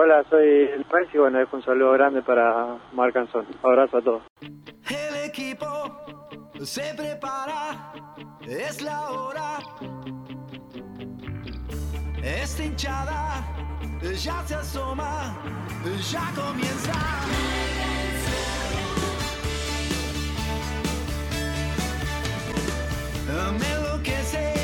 Hola, soy el Pérez y bueno, es un saludo grande para Marcanzón. Abrazo a todos. El equipo se prepara, es la hora. Esta hinchada ya se asoma, ya comienza. Me enloquece,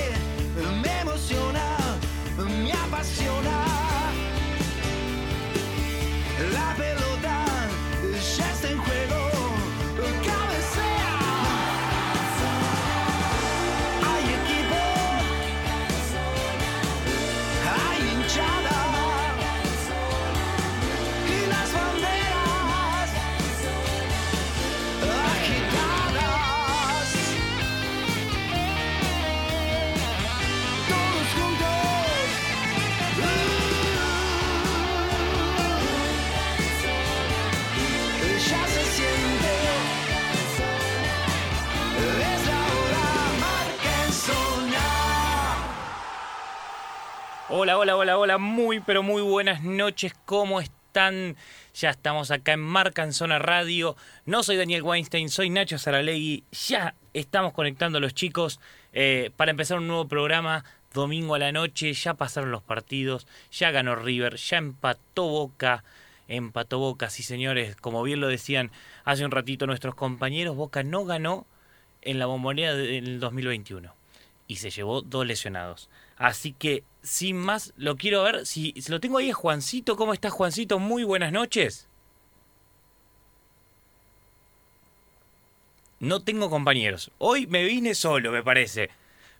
Hola, hola, hola, hola, muy pero muy buenas noches, ¿cómo están? Ya estamos acá en Marca en Zona Radio. No soy Daniel Weinstein, soy Nacho Saralegui. Ya estamos conectando a los chicos eh, para empezar un nuevo programa. Domingo a la noche, ya pasaron los partidos, ya ganó River, ya empató Boca, empató Boca, sí señores, como bien lo decían hace un ratito nuestros compañeros, Boca no ganó en la bombonera del 2021 y se llevó dos lesionados. Así que, sin más, lo quiero ver. Si, lo tengo ahí es Juancito. ¿Cómo estás, Juancito? Muy buenas noches. No tengo compañeros. Hoy me vine solo, me parece.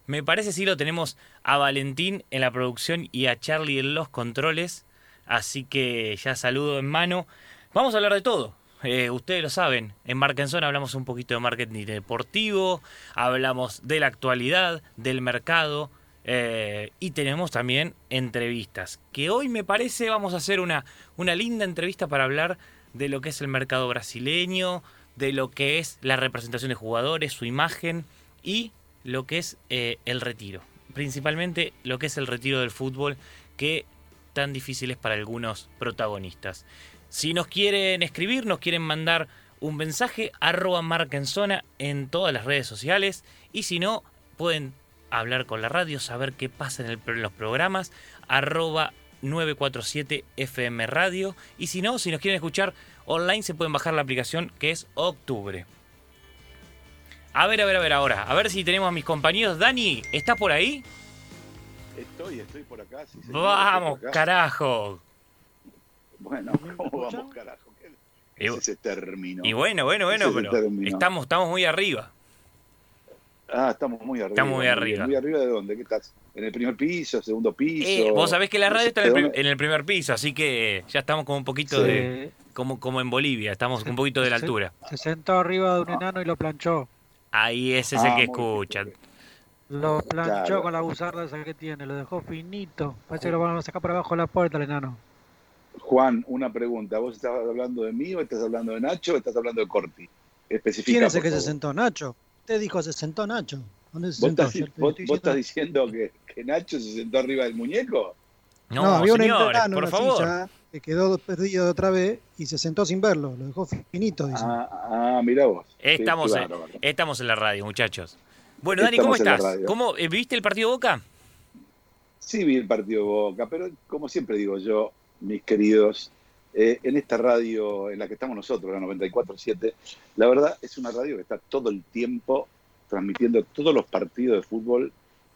Me parece si lo tenemos a Valentín en la producción y a Charlie en los controles. Así que ya saludo en mano. Vamos a hablar de todo. Eh, ustedes lo saben, en Markenson hablamos un poquito de marketing deportivo, hablamos de la actualidad, del mercado eh, y tenemos también entrevistas. Que hoy me parece vamos a hacer una, una linda entrevista para hablar de lo que es el mercado brasileño, de lo que es la representación de jugadores, su imagen y lo que es eh, el retiro. Principalmente lo que es el retiro del fútbol que tan difícil es para algunos protagonistas. Si nos quieren escribir, nos quieren mandar un mensaje, arroba marca en zona en todas las redes sociales. Y si no, pueden hablar con la radio, saber qué pasa en, el- en los programas, arroba 947 FM Radio. Y si no, si nos quieren escuchar online, se pueden bajar la aplicación que es Octubre. A ver, a ver, a ver ahora. A ver si tenemos a mis compañeros. Dani, ¿estás por ahí? Estoy, estoy por acá. sí, señor, Vamos, estoy por acá. carajo. Bueno, ¿cómo vamos, carajo? Y, Ese se terminó. y bueno, bueno, bueno, Ese se pero estamos, estamos muy arriba. Ah, estamos muy arriba. Estamos muy arriba. ¿Muy arriba de dónde? ¿Qué estás? ¿En el primer piso, segundo piso? Eh, vos sabés que la radio está en el, en el primer piso, así que ya estamos como un poquito de. Como, como en Bolivia, estamos un poquito de la altura. Se sentó arriba de un enano y lo planchó. Ahí ese es el Ah, que escuchan. Lo planchó Claro. con la buzarda esa que tiene, lo dejó finito. Parece que lo van a sacar por abajo de la puerta el enano. Juan, una pregunta. ¿Vos estás hablando de mí o estás hablando de Nacho o estás hablando de Corti? Especifica, ¿Quién es el que se sentó? Nacho. Usted dijo se sentó Nacho. ¿Dónde se ¿Vos sentó? estás, te vos- estás diciendo- que, que Nacho se sentó arriba del muñeco? No, No, había un señores, enano en por una favor. silla que quedó perdido otra vez y se sentó sin verlo. Lo dejó finito, dice. Ah, ah mira vos. Estamos, en, estamos en la radio, muchachos. Bueno, Dani, ¿cómo Estamos estás? ¿Cómo, eh, ¿Viste el partido Boca? Sí vi el partido de Boca, pero como siempre digo yo, mis queridos, eh, en esta radio en la que estamos nosotros, la 94.7, la verdad es una radio que está todo el tiempo transmitiendo todos los partidos de fútbol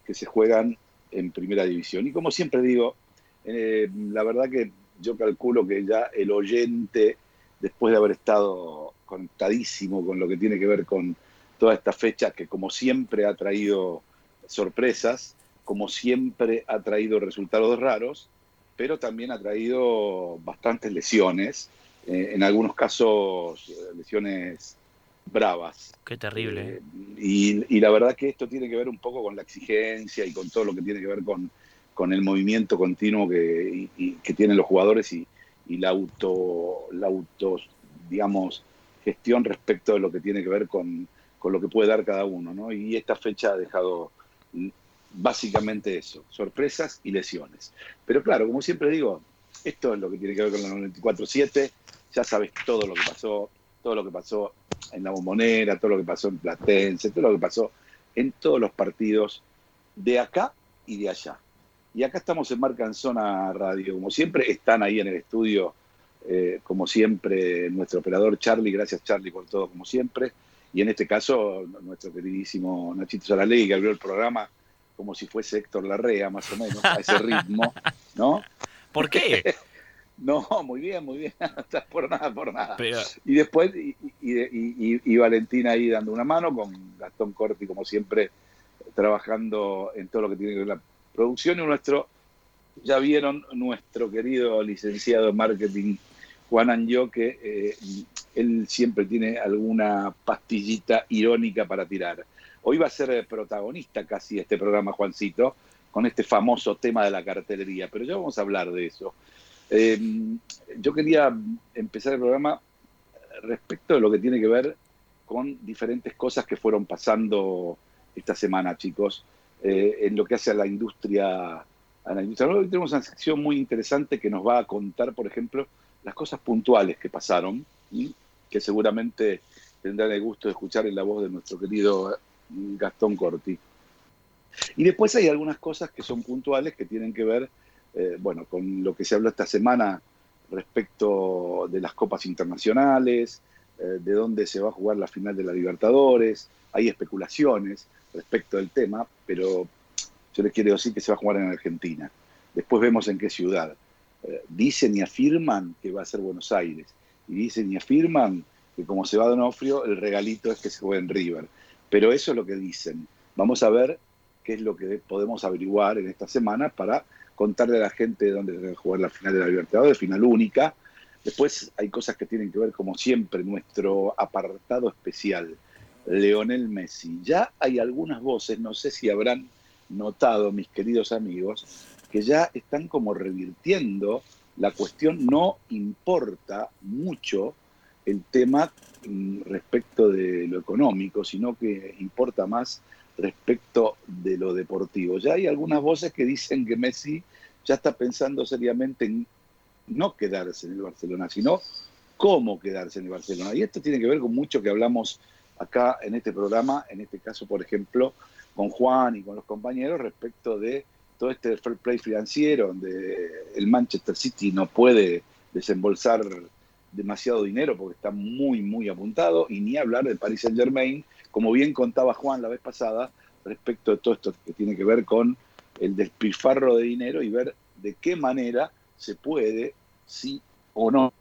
que se juegan en primera división. Y como siempre digo, eh, la verdad que yo calculo que ya el oyente, después de haber estado conectadísimo con lo que tiene que ver con toda esta fecha, que como siempre ha traído sorpresas, como siempre ha traído resultados raros, pero también ha traído bastantes lesiones, eh, en algunos casos eh, lesiones bravas. Qué terrible. Eh, y, y la verdad que esto tiene que ver un poco con la exigencia y con todo lo que tiene que ver con, con el movimiento continuo que, y- y que tienen los jugadores y, y la auto, la auto, digamos, gestión respecto de lo que tiene que ver con, con lo que puede dar cada uno. ¿no? Y esta fecha ha dejado básicamente eso, sorpresas y lesiones. Pero claro, como siempre digo, esto es lo que tiene que ver con la 94-7. Ya sabes todo lo que pasó, todo lo que pasó en la bombonera, todo lo que pasó en Platense, todo lo que pasó en todos los partidos de acá y de allá. Y acá estamos en Marca Radio, como siempre, están ahí en el estudio, eh, como siempre, nuestro operador Charlie, gracias Charlie por todo, como siempre, y en este caso, nuestro queridísimo Nachito Saralegui, que abrió el programa como si fuese Héctor Larrea, más o menos, a ese ritmo, ¿no? ¿Por qué? No, muy bien, muy bien, por nada, por nada. Pero- Y después, y, y, y- y Valentina ahí dando una mano, con Gastón Corti, como siempre, trabajando en todo lo que tiene que ver la producción. Y nuestro, ya vieron, nuestro querido licenciado en marketing, Juan Anjo, que eh, él siempre tiene alguna pastillita irónica para tirar. Hoy va a ser protagonista casi este programa, Juancito, con este famoso tema de la cartelería, pero ya vamos a hablar de eso. Eh, yo quería empezar el programa respecto de lo que tiene que ver con diferentes cosas que fueron pasando esta semana, chicos, eh, en lo que hace a la industria. A. Hoy tenemos una sección muy interesante que nos va a contar, por ejemplo, las cosas puntuales que pasaron, ¿sí? que seguramente tendrán el gusto de escuchar en la voz de nuestro querido Gastón Corti. Y después hay algunas cosas que son puntuales que tienen que ver, eh, bueno, con lo que se habló esta semana respecto de las copas internacionales, eh, de dónde se va a jugar la final de la Libertadores. Hay especulaciones respecto del tema, pero yo les quiero decir que se va a jugar en Argentina. Después vemos en qué ciudad. Eh, dicen y afirman que va a ser Buenos Aires. Y dicen y afirman que como se va a Donofrio, el regalito es que se juegue en River. Pero eso es lo que dicen. Vamos a ver qué es lo que podemos averiguar en esta semana para contarle a la gente dónde se jugar la final de la Libertadores, final única. Después hay cosas que tienen que ver, como siempre, nuestro apartado especial, Leonel Messi. Ya hay algunas voces, no sé si habrán notado, mis queridos amigos, que ya están como revirtiendo la cuestión. No importa mucho el tema respecto de lo económico, sino que importa más respecto de lo deportivo. Ya hay algunas voces que dicen que Messi ya está pensando seriamente en no quedarse en el Barcelona, sino cómo quedarse en el Barcelona. Y esto tiene que ver con mucho que hablamos acá en este programa, en este caso, por ejemplo, con Juan y con los compañeros respecto de todo este fair play financiero, donde el Manchester City no puede desembolsar demasiado dinero porque está muy, muy apuntado, y ni hablar del Paris Saint Germain, como bien contaba Juan la vez pasada, respecto de todo esto que tiene que ver con el despilfarro de dinero y ver de qué manera se puede, sí o no,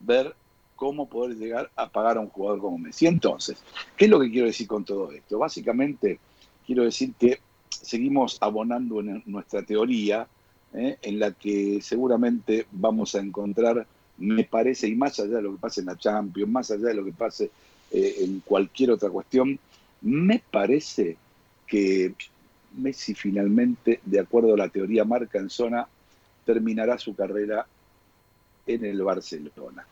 ver cómo poder llegar a pagar a un jugador como Messi. Entonces, ¿qué es lo que quiero decir con todo esto? Básicamente, quiero decir que seguimos abonando en nuestra teoría, ¿eh? en la que seguramente vamos a encontrar, me parece, y más allá de lo que pase en la Champions, más allá de lo que pase eh, en cualquier otra cuestión, me parece que Messi finalmente, de acuerdo a la teoría marca en zona, terminará su carrera en el Barcelona.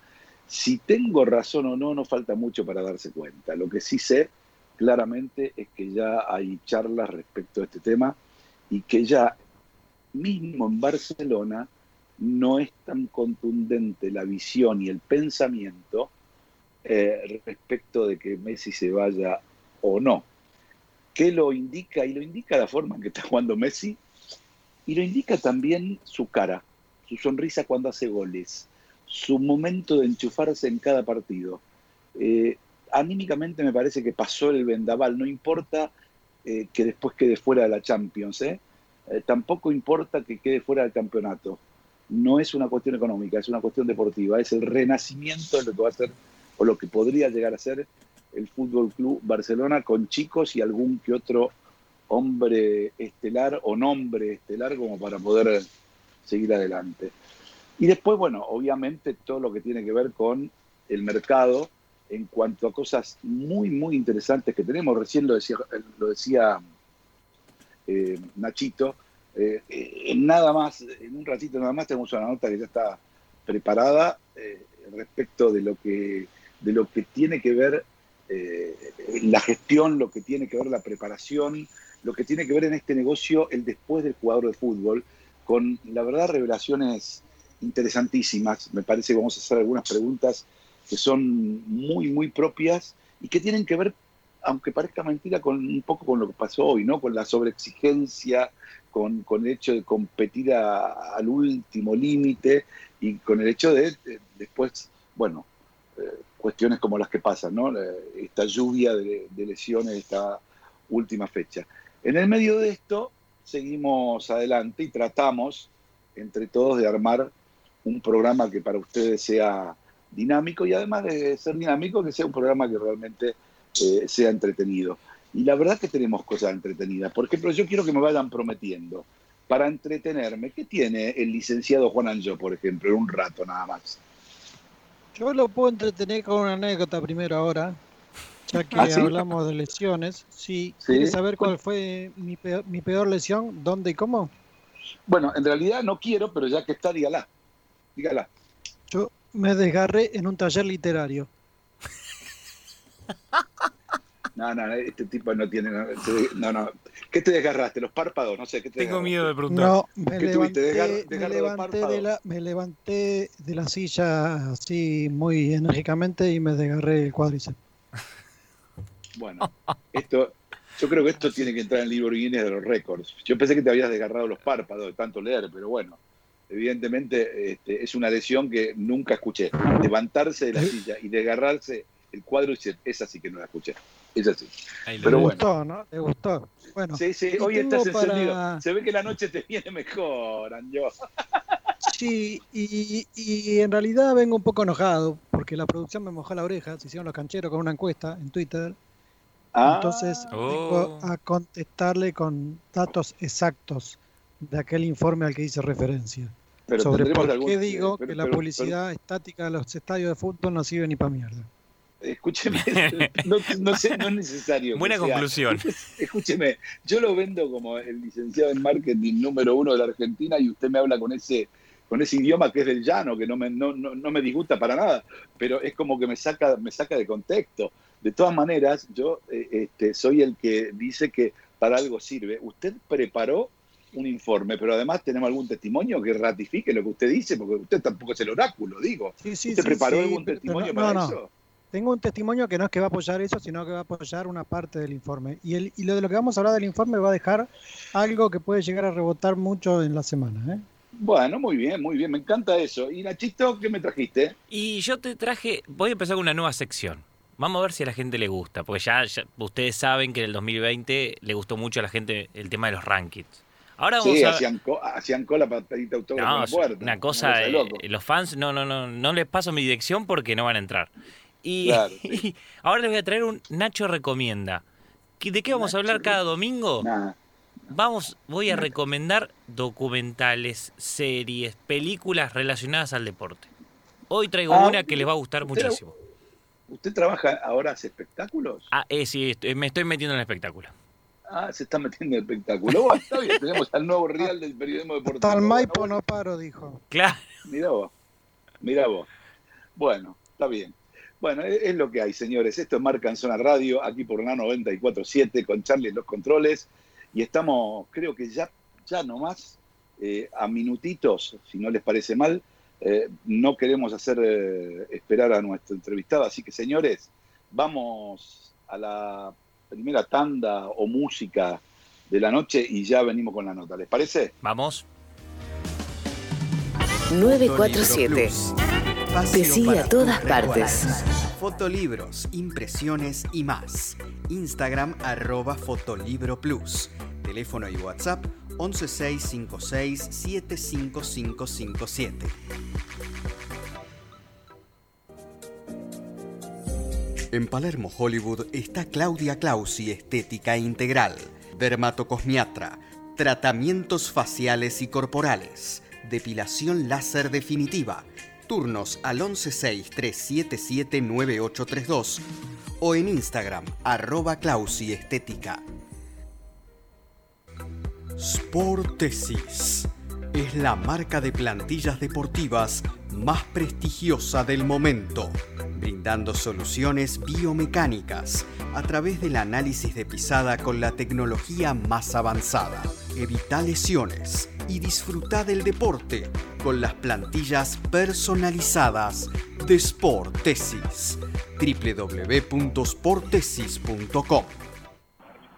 Si tengo razón o no, no falta mucho para darse cuenta. Lo que sí sé claramente es que ya hay charlas respecto a este tema y que ya mismo en Barcelona no es tan contundente la visión y el pensamiento eh, respecto de que Messi se vaya o no. ¿Qué lo indica? Y lo indica la forma en que está jugando Messi y lo indica también su cara, su sonrisa cuando hace goles, su momento de enchufarse en cada partido. Eh, anímicamente me parece que pasó el vendaval, no importa eh, que después quede fuera de la Champions, tampoco importa que quede fuera del campeonato. No es una cuestión económica, es una cuestión deportiva, es el renacimiento de lo que va a ser o lo que podría llegar a ser el Fútbol Club Barcelona con chicos y algún que otro hombre estelar o nombre estelar como para poder seguir adelante. Y después, bueno, obviamente todo lo que tiene que ver con el mercado en cuanto a cosas muy, muy interesantes que tenemos. Recién lo decía, lo decía eh, Nachito. Eh, nada más, en un ratito nada más tenemos una nota que ya está preparada eh, respecto de lo que de lo que tiene que ver eh, la gestión, lo que tiene que ver la preparación, lo que tiene que ver en este negocio el después del jugador de fútbol, con la verdad revelaciones interesantísimas. Me parece que vamos a hacer algunas preguntas que son muy, muy propias y que tienen que ver, aunque parezca mentira, con un poco con lo que pasó hoy, ¿no? Con la sobreexigencia, con, con el hecho de competir a- al último límite y con el hecho de, de- después, bueno, eh, cuestiones como las que pasan, ¿no? Esta lluvia de, de lesiones, esta última fecha. En el medio de esto, seguimos adelante y tratamos entre todos de armar un programa que para ustedes sea dinámico y además de ser dinámico, que sea un programa que realmente eh, sea entretenido. Y la verdad que tenemos cosas entretenidas. Por ejemplo, yo quiero que me vayan prometiendo para entretenerme. ¿Qué tiene el licenciado Juan Anjo, por ejemplo, en un rato nada más? Yo lo puedo entretener con una anécdota primero ahora, ya que ¿Ah, sí? hablamos de lesiones. Sí, Sí. ¿quieres saber cuál fue mi peor, mi peor lesión? ¿Dónde y cómo? Bueno, en realidad no quiero, pero ya que está, dígala. Dígala. Yo me desgarré en un taller literario. No, no, este tipo no tiene. No, no. ¿Qué te desgarraste? ¿Los párpados? No sé, ¿qué te Tengo desgarraste? miedo de preguntar. No, me ¿Qué tuviste? levanté, ¿Desgar- me, desgarro de levanté de la, me levanté de la silla así muy enérgicamente y me desgarré el cuádriceps. Bueno, esto, yo creo que esto tiene que entrar en el libro Guinness de los récords. Yo pensé que te habías desgarrado los párpados de tanto leer, pero bueno, evidentemente este, es una lesión que nunca escuché. Levantarse de la silla y desgarrarse el cuádriceps, esa sí que no la escuché. Esa sí. Ahí lo Pero ¿Le veo. bueno. gustó, no? ¿Le gustó? Bueno, Sí, sí, hoy estás para- encendido. Se ve que la noche te viene mejor, Anjo. Sí, y, y en realidad vengo un poco enojado porque la producción me mojó la oreja, se hicieron los cancheros con una encuesta en Twitter, Ah, entonces Oh. vengo a contestarle con datos exactos de aquel informe al que hice referencia, pero sobre por algún- qué digo pero- que la pero- publicidad estática de los estadios de fútbol no sirve ni para mierda. Escúcheme, no, no sé, no es necesario. Buena sea- conclusión. Escúcheme, yo lo vendo como el licenciado en marketing número uno de la Argentina y usted me habla con ese, con ese idioma que es del llano, que no me, no, no, no me disgusta para nada, pero es como que me saca, me saca de contexto. De todas maneras, yo eh, este, soy el que dice que para algo sirve. Usted preparó un informe, pero además tenemos algún testimonio que ratifique lo que usted dice, porque usted tampoco es el oráculo, digo. Sí, sí, ¿Usted sí, preparó sí, algún testimonio no, para no, eso? Tengo un testimonio que no es que va a apoyar eso, sino que va a apoyar una parte del informe. Y, el, y lo de lo que vamos a hablar del informe va a dejar algo que puede llegar a rebotar mucho en la semana. ¿eh? Bueno, muy bien, muy bien, me encanta eso. Y Nachito, ¿qué me trajiste? Y yo te traje, voy a empezar con una nueva sección. Vamos a ver si a la gente le gusta, porque ya, ya ustedes saben que en el 2020 le gustó mucho a la gente el tema de los rankings. Ahora vamos Sí, a hacían, co- hacían cola para pedirte autógrafo en no, la puerta. una cosa, de eh, loco. los fans no no no no les paso mi dirección porque no van a entrar. Y, Claro, sí. y ahora les voy a traer un Nacho recomienda. ¿Qué- ¿De qué vamos a hablar cada domingo? Nada. Vamos, voy a recomendar documentales, series, películas relacionadas al deporte. Hoy traigo Ah, una que les va a gustar usted- muchísimo. ¿Usted trabaja ahora hace espectáculos? Ah, eh, sí, estoy- me estoy metiendo en el espectáculo. Ah, se está metiendo en el espectáculo. Está bien, tenemos al nuevo real del periodismo deportivo. Bueno, Maipo no paro, dijo. Claro. Mirá vos, mirá vos. Bueno, está bien. Bueno, es, es lo que hay, señores. Esto es Marca en Zona Radio, aquí por la 94.7, con Charlie en los controles. Y estamos, creo que ya, ya nomás, eh, a minutitos, si no les parece mal. Eh, no queremos hacer eh, esperar a nuestro entrevistado. Así que, señores, vamos a la primera tanda o música de la noche y ya venimos con la nota. ¿Les parece? Vamos. 947. Espacio Te sigue para a todas partes. recuerdos. Fotolibros, impresiones y más. Instagram arroba Fotolibro Plus. Teléfono y WhatsApp 11656 75557. En Palermo, Hollywood, está Claudia Clausi Estética Integral, dermatocosmiatra, tratamientos faciales y corporales, depilación láser definitiva, turnos al 116-377-9832 o en Instagram, arroba Clausi Estética. Sportesis es la marca de plantillas deportivas más prestigiosa del momento, brindando soluciones biomecánicas a través del análisis de pisada con la tecnología más avanzada. Evita lesiones y disfruta del deporte con las plantillas personalizadas de Sportesis. www.sportesis.com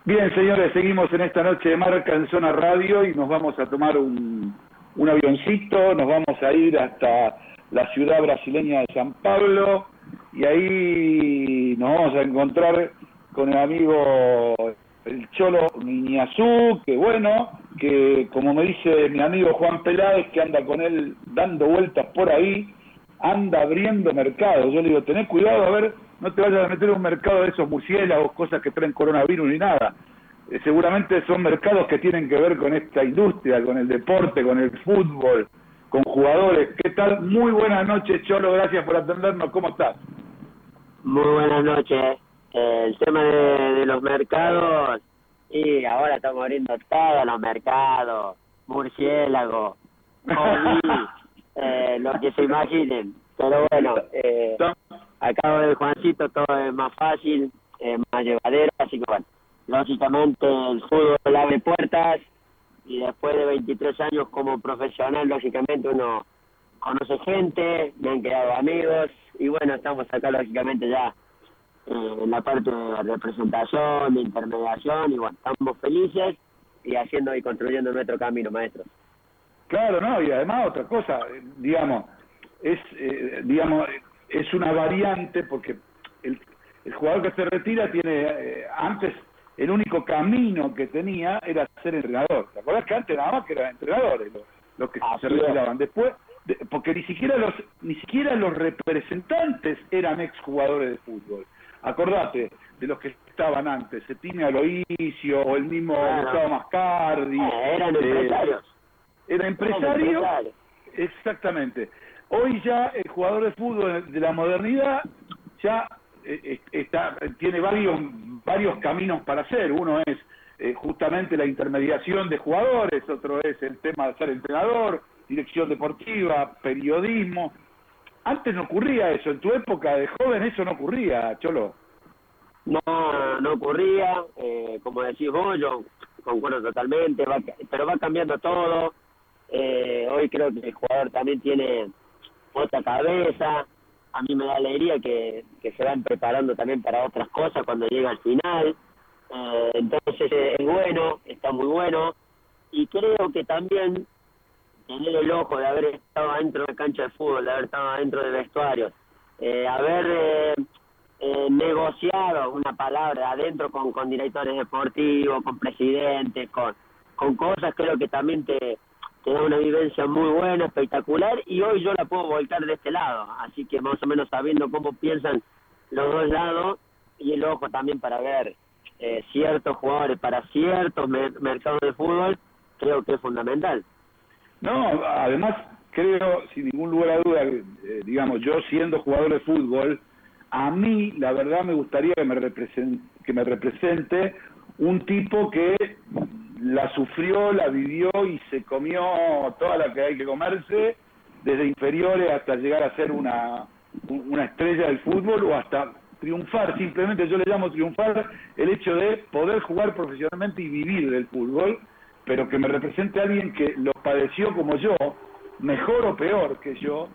Bien, señores, seguimos en esta noche de Marca en Zona Radio y nos vamos a tomar un, un avioncito, nos vamos a ir hasta la ciudad brasileña de San Pablo y ahí nos vamos a encontrar con el amigo el Cholo Niñazú, que bueno, que como me dice mi amigo Juan Peláez, que anda con él dando vueltas por ahí, anda abriendo mercados. Yo le digo, tenés cuidado, a ver, no te vayas a meter en un mercado de esos murciélagos, cosas que traen coronavirus ni nada. Eh, seguramente son mercados que tienen que ver con esta industria, con el deporte, con el fútbol, con jugadores. ¿Qué tal? Muy buenas noches, Cholo, gracias por atendernos. ¿Cómo estás? Muy buenas noches. El tema de, de los mercados, y ahora estamos abriendo todos los mercados, murciélago, COVID, eh, lo que se imaginen. Pero bueno, eh, acabo de Juancito todo es más fácil, eh, más llevadero, así que bueno, lógicamente el fútbol abre puertas y después de 23 años como profesional, lógicamente uno conoce gente, me han quedado amigos y bueno, estamos acá lógicamente ya eh, en la parte de representación, de intermediación y bueno, estamos felices y haciendo y construyendo nuestro camino, maestro. Claro, no, y además otra cosa, digamos, es, eh, digamos, es una variante porque el, el jugador que se retira tiene, eh, antes el único camino que tenía era ser entrenador. ¿Te acordás que antes nada más que eran entrenadores los, los que Así se es. retiraban? Después, de- porque ni siquiera los ni siquiera los representantes eran exjugadores de fútbol. Acordate de los que estaban antes, Setine Aloisio o el mismo Claro. Gustavo Mascardi. Eh, eran eh, empresarios. era empresario, exactamente. Hoy ya el jugador de fútbol de la modernidad ya eh, está tiene varios varios caminos para hacer. Uno es eh, justamente la intermediación de jugadores, otro es el tema de ser entrenador, dirección deportiva, periodismo. Antes no ocurría eso, en tu época de joven eso no ocurría, Cholo. No, no ocurría, eh, como decís vos, yo concuerdo totalmente, va, pero va cambiando todo. Eh, hoy creo que el jugador también tiene otra cabeza. A mí me da alegría que, que se van preparando también para otras cosas cuando llega al final. Eh, entonces eh, es bueno, está muy bueno. Y creo que también tener el ojo de haber estado adentro de cancha de fútbol, de haber estado adentro de vestuarios, eh, haber eh, eh, negociado una palabra adentro con, con directores deportivos, con presidentes, con, con cosas, creo que también te, te da una vivencia muy buena, espectacular, y hoy yo la puedo volcar de este lado, así que más o menos sabiendo cómo piensan los dos lados, y el ojo también para ver eh, ciertos jugadores para ciertos mer- mercados de fútbol, creo que es fundamental. No, además creo, sin ningún lugar a duda, eh, digamos, yo siendo jugador de fútbol, a mí la verdad me gustaría que me, represente, que me represente un tipo que la sufrió, la vivió y se comió toda la que hay que comerse, desde inferiores hasta llegar a ser una, un- una estrella del fútbol o hasta triunfar, simplemente yo le llamo triunfar el hecho de poder jugar profesionalmente y vivir del fútbol, pero que me represente alguien que lo padeció como yo, mejor o peor que yo,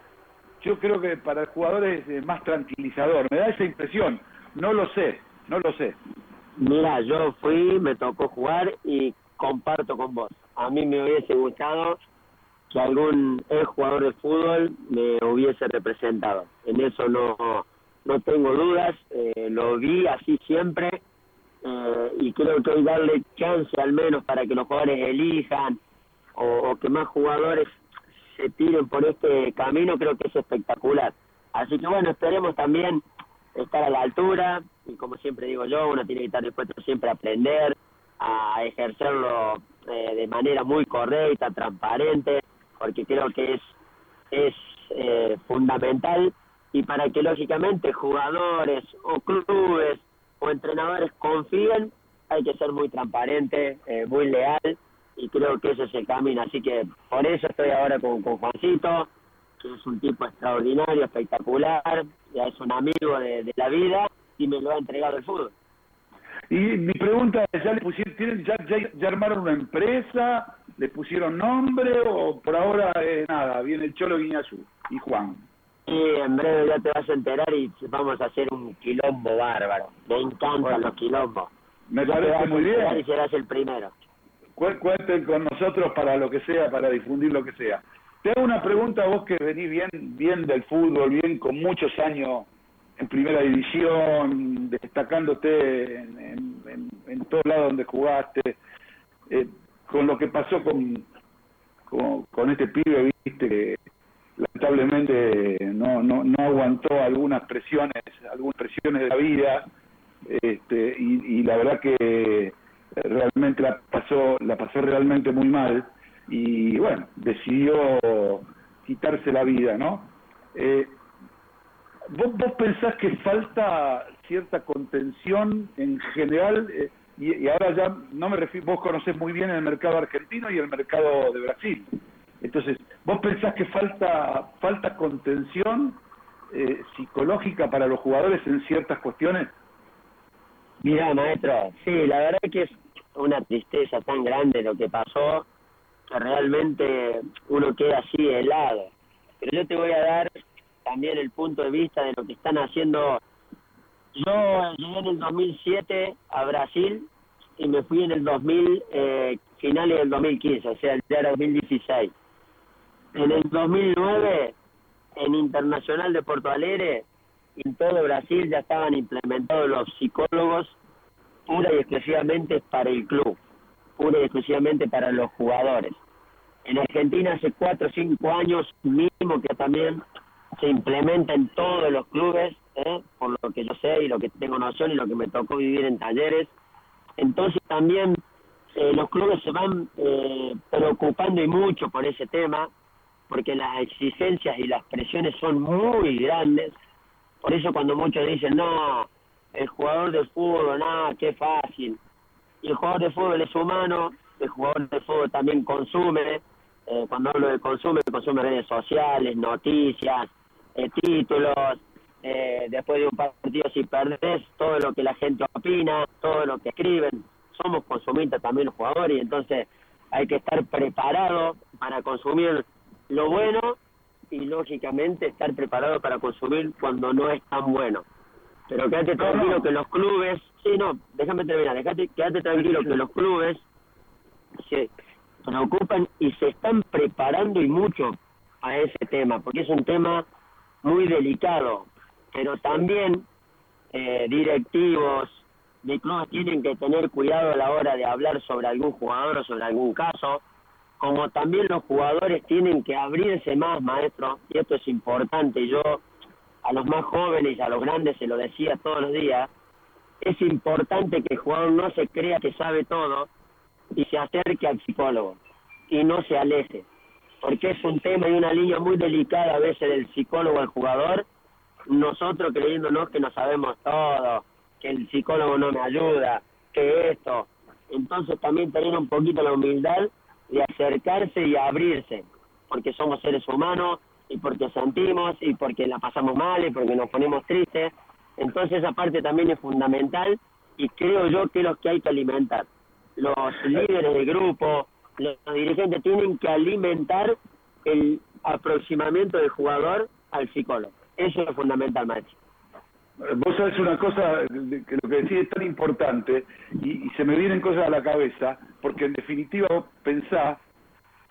yo creo que para el jugador es eh, más tranquilizador, me da esa impresión, no lo sé, no lo sé. Mira, yo fui, me tocó jugar y comparto con vos. A mí me hubiese gustado que algún ex jugador de fútbol me hubiese representado. En eso no, no tengo dudas, eh, lo vi así siempre eh, y creo que hoy darle chance al menos para que los jugadores elijan o, que más jugadores se tiren por este camino creo que es espectacular. Así que bueno, esperemos también estar a la altura y como siempre digo yo, uno tiene que estar dispuesto siempre a aprender, a ejercerlo eh, de manera muy correcta, transparente, porque creo que es es eh, fundamental y para que lógicamente jugadores o clubes o entrenadores confíen hay que ser muy transparente, eh, muy leal y creo que ese es el camino. Así que por eso estoy ahora con, Juancito, que es un tipo extraordinario, espectacular, ya es un amigo de, de la vida y me lo ha entregado el fútbol. Y mi pregunta es, ¿ya le pusieron, tienen, ya, ya, ya armaron una empresa? ¿Le pusieron nombre o por ahora eh, nada? Viene el Cholo Guiñazú y Juan. Y en breve ya te vas a enterar y vamos a hacer un quilombo bárbaro. Me encantan Bueno. los quilombos. Me Ya parece muy bien. Y serás el primero. Cu- Cuenten con nosotros para lo que sea, para difundir lo que sea. Te hago una pregunta vos que venís bien, bien del fútbol, bien con muchos años en primera división, destacándote en, en, en, en todos lados donde jugaste, eh, con lo que pasó con, con, con este pibe, viste, que lamentablemente no, no, no aguantó algunas presiones, algunas presiones de la vida, este, y, y la verdad que realmente la pasó, la pasó realmente muy mal, y bueno, decidió quitarse la vida, ¿no? Eh, ¿Vos, vos pensás que falta cierta contención en general? eh, y, ahora ya no me refiero, vos conocés muy bien el mercado argentino y el mercado de Brasil. Entonces, ¿vos pensás que falta falta contención eh, psicológica para los jugadores en ciertas cuestiones? Mira, maestro, sí, la verdad que es una tristeza tan grande lo que pasó que realmente uno queda así helado. Pero yo te voy a dar también el punto de vista de lo que están haciendo. Yo llegué en el 2007 a Brasil y me fui en el 2000, eh, finales del 2015, o sea, ya era 2016. En el 2009, en Internacional de Porto Alegre, en todo Brasil ya estaban implementados los psicólogos pura y exclusivamente para el club, pura y exclusivamente para los jugadores. En Argentina hace cuatro o cinco años mínimo que también se implementa en todos los clubes, ¿eh? por lo que yo sé y lo que tengo noción y lo que me tocó vivir en talleres. Entonces también eh, los clubes se van eh, preocupando y mucho por ese tema, porque las exigencias y las presiones son muy grandes. Por eso cuando muchos dicen, no, el jugador de fútbol, nada, qué fácil. Y el jugador de fútbol es humano, el jugador de fútbol también consume, eh, cuando hablo de consume, consume redes sociales, noticias, eh, títulos, eh, después de un partido si perdés, todo lo que la gente opina, todo lo que escriben, somos consumistas también los jugadores y entonces hay que estar preparado para consumir lo bueno y lógicamente estar preparado para consumir cuando no es tan bueno. Pero quédate tranquilo que los clubes, sí, no, déjame terminar, déjate, quédate tranquilo que los clubes se preocupan y se están preparando y mucho a ese tema, porque es un tema muy delicado, pero también eh, directivos de clubes tienen que tener cuidado a la hora de hablar sobre algún jugador o sobre algún caso, como también los jugadores tienen que abrirse más, maestro, y esto es importante, yo a los más jóvenes y a los grandes se lo decía todos los días, es importante que el jugador no se crea que sabe todo y se acerque al psicólogo y no se aleje, porque es un tema y una línea muy delicada a veces del psicólogo al jugador, nosotros creyéndonos que no sabemos todo, que el psicólogo no me ayuda, que esto, entonces también tener un poquito la humildad de acercarse y abrirse, porque somos seres humanos y porque sentimos y porque la pasamos mal y porque nos ponemos tristes, entonces esa parte también es fundamental y creo yo que es lo que hay que alimentar. Los líderes de grupo, los dirigentes tienen que alimentar el aproximamiento del jugador al psicólogo. Eso es fundamental, maestro. Vos sabés una cosa, que lo que decís es tan importante y, y se me vienen cosas a la cabeza, porque en definitiva vos pensás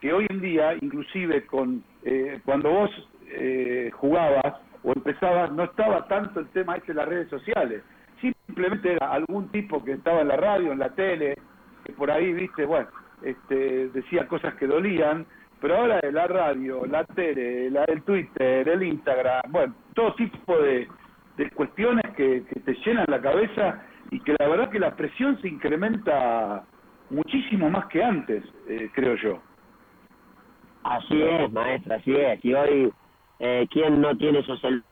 que hoy en día, inclusive con eh, cuando vos eh, jugabas o empezabas, no estaba tanto el tema este de las redes sociales, simplemente era algún tipo que estaba en la radio, en la tele, que por ahí, viste, bueno, este, decía cosas que dolían, pero ahora la radio, la tele, la, el Twitter, el Instagram, bueno, todo tipo de, de cuestiones que, te llenan la cabeza y que la verdad que la presión se incrementa muchísimo más que antes, eh, creo yo. Así es, maestra, así es. Y hoy, eh, ¿quién no tiene su celular?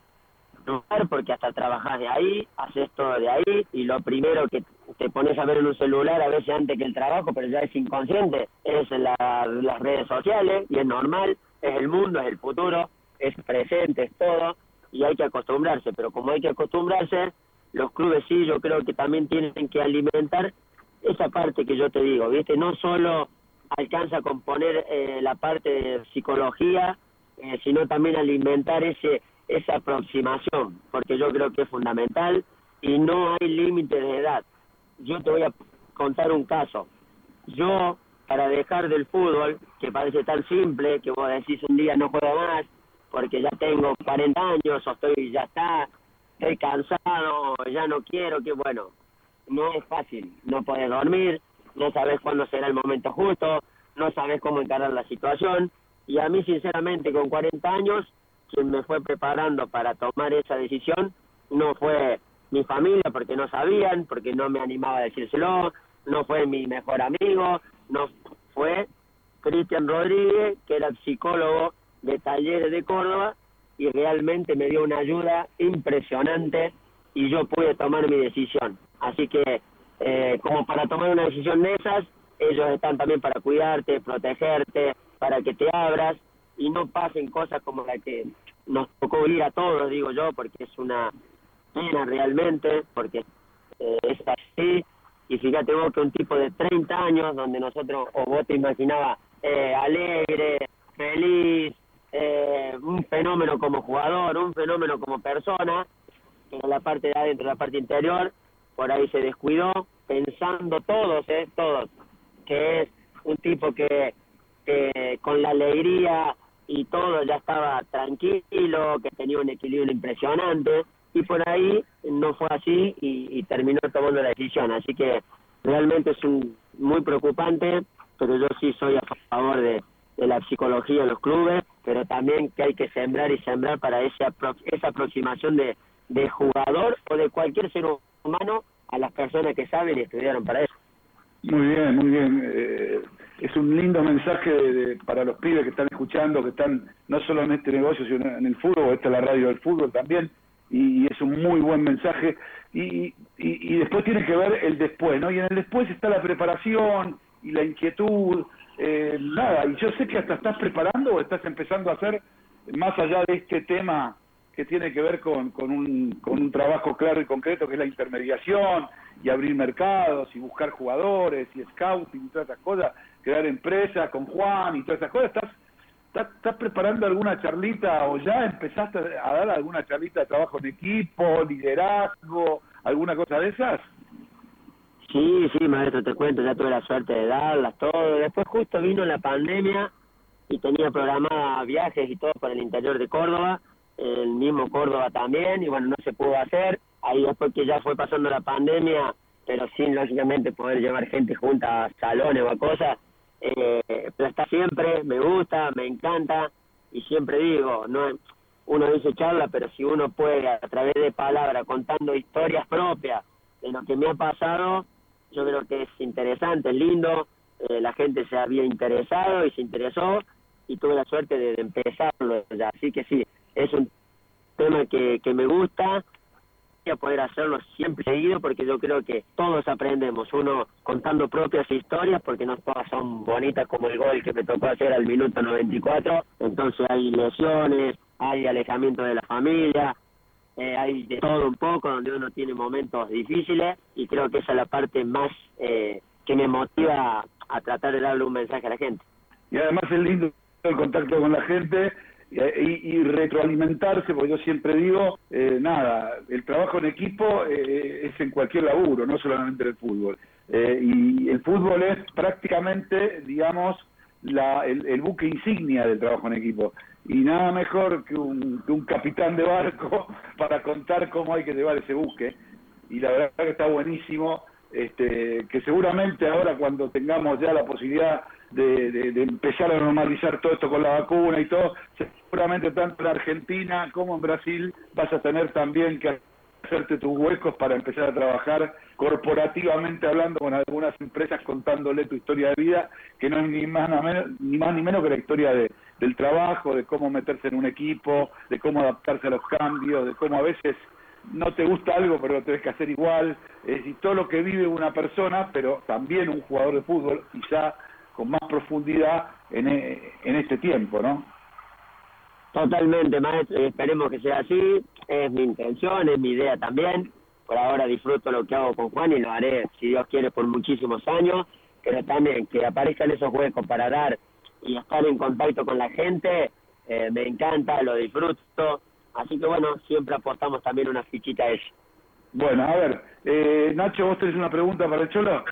Porque hasta trabajas de ahí, haces todo de ahí, y lo primero que te pones a ver en un celular, a veces antes que el trabajo, pero ya es inconsciente, es la- las redes sociales, y es normal, es el mundo, es el futuro, es presente, es todo, y hay que acostumbrarse. Pero como hay que acostumbrarse, los clubes sí, yo creo que también tienen que alimentar esa parte que yo te digo, ¿viste? No solo alcanza con poner eh, la parte de psicología, eh, sino también alimentar ese esa aproximación, porque yo creo que es fundamental y no hay límite de edad. Yo te voy a contar un caso. Yo, para dejar del fútbol, que parece tan simple, que vos decís un día no juego más, porque ya tengo 40 años, o estoy, ya está, estoy cansado, ya no quiero, que bueno, no es fácil, no puedes dormir, no sabes cuándo será el momento justo, no sabes cómo encarar la situación, y a mí sinceramente con 40 años, quien me fue preparando para tomar esa decisión no fue mi familia porque no sabían, porque no me animaba a decírselo, no fue mi mejor amigo, no fue Cristian Rodríguez, que era psicólogo de talleres de Córdoba y realmente me dio una ayuda impresionante y yo pude tomar mi decisión. Así que eh, como para tomar una decisión de esas, ellos están también para cuidarte, protegerte, para que te abras y no pasen cosas como la que nos tocó vivir a todos, digo yo, porque es una pena realmente, porque eh, es así. Y fíjate vos que un tipo de 30 años, donde nosotros, o vos te imaginabas, eh, alegre, feliz, eh, un fenómeno como jugador, un fenómeno como persona, en la parte de adentro, la parte interior, por ahí se descuidó, pensando todos, eh, todos, que es un tipo que, que con la alegría y todo ya estaba tranquilo, que tenía un equilibrio impresionante, y por ahí no fue así y, y terminó tomando la decisión. Así que realmente es un, muy preocupante, pero yo sí soy a favor de, de la psicología en los clubes, pero también que hay que sembrar y sembrar para esa, esa aproximación de, de jugador o de cualquier ser humano a las personas que saben y estudiaron para eso. Muy bien, muy bien. Eh, es un lindo mensaje de- de- para los pibes que están escuchando, que están no solo en este negocio, sino en el fútbol, esta es la radio del fútbol también, y, y es un muy buen mensaje. Y, y, y después tiene que ver el después, ¿no? Y en el después está la preparación y la inquietud, eh, nada, y yo sé que hasta estás preparando o estás empezando a hacer, más allá de este tema que tiene que ver con, con, un, con un trabajo claro y concreto que es la intermediación y abrir mercados y buscar jugadores y scouting y todas esas cosas, crear empresas con Juan y todas esas cosas. ¿Estás, estás, estás preparando alguna charlita o ya empezaste a dar alguna charlita de trabajo en equipo, liderazgo, alguna cosa de esas? Sí, sí, maestro, te cuento, ya tuve la suerte de darlas, todo. Después justo vino la pandemia y tenía programadas viajes y todo para el interior de Córdoba, el mismo Córdoba también, y bueno, no se pudo hacer. Ahí después que ya fue pasando la pandemia, pero sin lógicamente poder llevar gente junta a salones o a cosas, eh, pero está siempre, me gusta, me encanta, y siempre digo, no uno dice charla, pero si uno puede a través de palabras, contando historias propias de lo que me ha pasado, yo creo que es interesante, es lindo, eh, la gente se había interesado y se interesó y tuve la suerte de, empezarlo ya, así que sí, es un tema que, que me gusta y a poder hacerlo siempre seguido porque yo creo que todos aprendemos, uno contando propias historias porque no todas son bonitas como el gol que me tocó hacer al minuto 94, entonces hay lesiones, hay alejamiento de la familia, eh, hay de todo un poco donde uno tiene momentos difíciles y creo que esa es la parte más eh, que me motiva a tratar de darle un mensaje a la gente. Y además es lindo el contacto con la gente y, retroalimentarse, porque yo siempre digo, eh, nada, el trabajo en equipo eh, es en cualquier laburo, no solamente en el fútbol. Eh, y el fútbol es prácticamente, digamos, la, el buque insignia del trabajo en equipo. Y nada mejor que un, que un capitán de barco para contar cómo hay que llevar ese buque. Y la verdad que está buenísimo este, que seguramente ahora cuando tengamos ya la posibilidad de, de- de empezar a normalizar todo esto con la vacuna y todo, seguramente tanto en Argentina como en Brasil vas a tener también que hacerte tus huecos para empezar a trabajar corporativamente hablando con algunas empresas contándole tu historia de vida, que no es ni más, menos- ni, más ni menos que la historia de, del trabajo, de cómo meterse en un equipo, de cómo adaptarse a los cambios, de cómo a veces no te gusta algo pero lo tenés que hacer igual, es decir, todo lo que vive una persona, pero también un jugador de fútbol, quizá con más profundidad en, e- en este tiempo, ¿no? Totalmente, maestro, y esperemos que sea así, es mi intención, es mi idea también, por ahora disfruto lo que hago con Juan y lo haré, si Dios quiere, por muchísimos años, pero también que aparezcan esos huecos para dar y estar en contacto con la gente, eh, me encanta, lo disfruto, así que bueno, siempre aportamos también una fichita a eso. Bueno, a ver, eh, Nacho, ¿vos tenés una pregunta para el Cholo?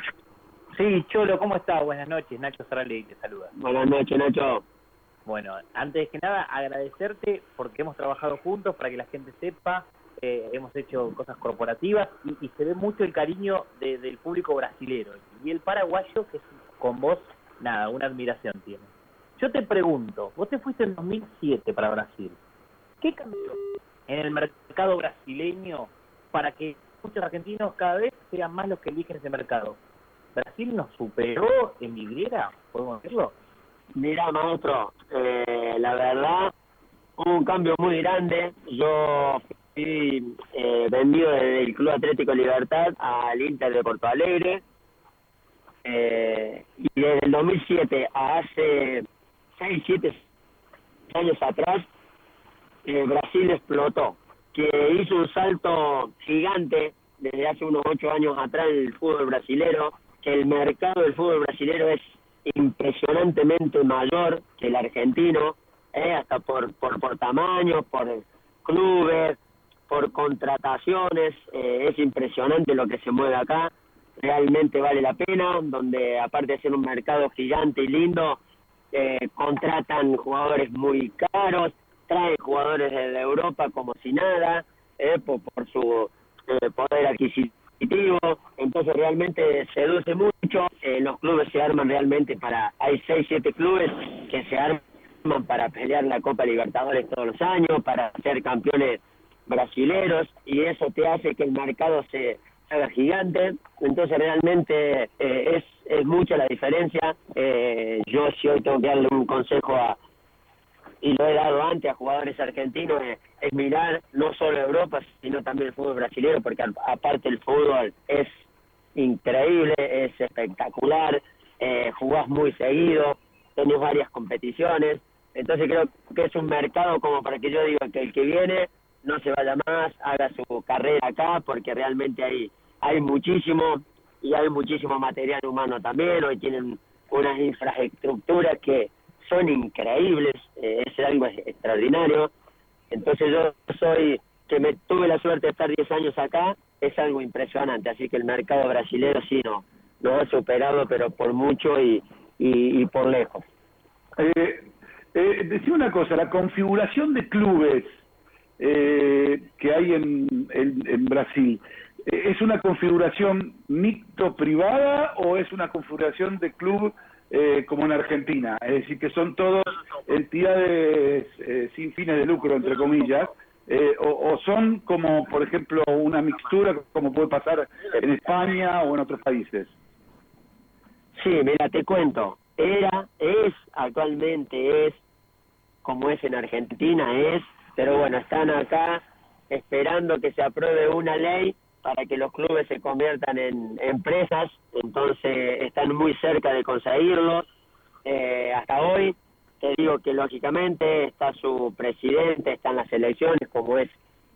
Sí, Cholo, ¿cómo estás? Buenas noches, Nacho Sarali te saluda. Buenas noches, Nacho. Bueno, antes que nada, agradecerte porque hemos trabajado juntos para que la gente sepa, eh, hemos hecho cosas corporativas y, y se ve mucho el cariño de- del público brasilero. Y el paraguayo, que es con vos, nada, una admiración tiene. Yo te pregunto, vos te fuiste en 2007 para Brasil. ¿Qué cambió en el mercado brasileño para que muchos argentinos cada vez sean más los que eligen ese mercado? ¿Brasil nos superó en vidriera? ¿Podemos decirlo? Mira, maestro, eh, la verdad, hubo un cambio muy grande. Yo fui eh, vendido desde el Club Atlético Libertad al Inter de Porto Alegre. Eh, y desde el 2007 a hace 6, 7 años atrás, eh, Brasil explotó. Que hizo un salto gigante desde hace unos 8 años atrás el fútbol brasilero. El mercado del fútbol brasilero es impresionantemente mayor que el argentino, eh, hasta por, por, por tamaño, por clubes, por contrataciones, eh, es impresionante lo que se mueve acá, realmente vale la pena, donde aparte de ser un mercado gigante y lindo, eh, contratan jugadores muy caros, traen jugadores de Europa como si nada, eh, por, su eh, poder adquisitivo, entonces realmente seduce mucho, eh, los clubes se arman realmente para, hay seis, siete clubes que se arman para pelear la Copa Libertadores todos los años, para ser campeones brasileros, y eso te hace que el mercado se haga gigante, entonces realmente eh, es, es mucha la diferencia, eh, yo si hoy tengo que darle un consejo a, y lo he dado antes a jugadores argentinos, es, es mirar no solo Europa, sino también el fútbol brasileño, porque aparte el fútbol es increíble, es espectacular, eh, jugás muy seguido, tenés varias competiciones, entonces creo que es un mercado como para que yo diga que el que viene no se vaya más, haga su carrera acá, porque realmente hay, hay muchísimo y hay muchísimo material humano también, hoy tienen unas infraestructuras que son increíbles, eh, es algo extraordinario. Entonces yo soy, que me tuve la suerte de estar 10 años acá, es algo impresionante. Así que el mercado brasileño sí no, nos ha superado, pero por mucho y, y, y por lejos. Eh, eh, decía una cosa, la configuración de clubes eh, que hay en, Brasil, eh, ¿es una configuración mixto-privada o es una configuración de club eh, como en Argentina? Es decir, que son todos entidades eh, sin fines de lucro, entre comillas, eh, o son como, por ejemplo, una mixtura como puede pasar en España o en otros países. Sí, mira, te cuento. Era, es, actualmente es, como es en Argentina, es, pero bueno, están acá esperando que se apruebe una ley para que los clubes se conviertan en empresas, entonces están muy cerca de conseguirlo. Eh, hasta hoy, te digo que lógicamente está su presidente, están las elecciones, como es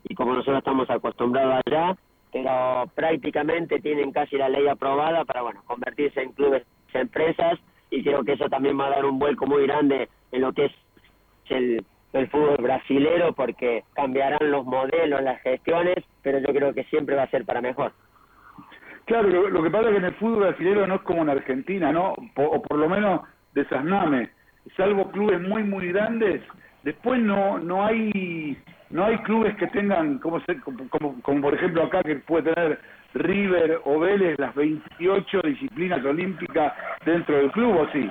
y como nosotros estamos acostumbrados allá, pero prácticamente tienen casi la ley aprobada para bueno convertirse en clubes, empresas, y creo que eso también va a dar un vuelco muy grande en lo que es el, el fútbol brasilero, porque cambiarán los modelos, las gestiones, pero yo creo que siempre va a ser para mejor. Claro, lo, lo que pasa es que en el fútbol brasileño no es como en Argentina, ¿no? O por lo menos de Sasname, salvo clubes muy muy grandes, después no no hay no hay clubes que tengan como se- como, como, como por ejemplo acá que puede tener River o Vélez las 28 disciplinas olímpicas dentro del club o sí.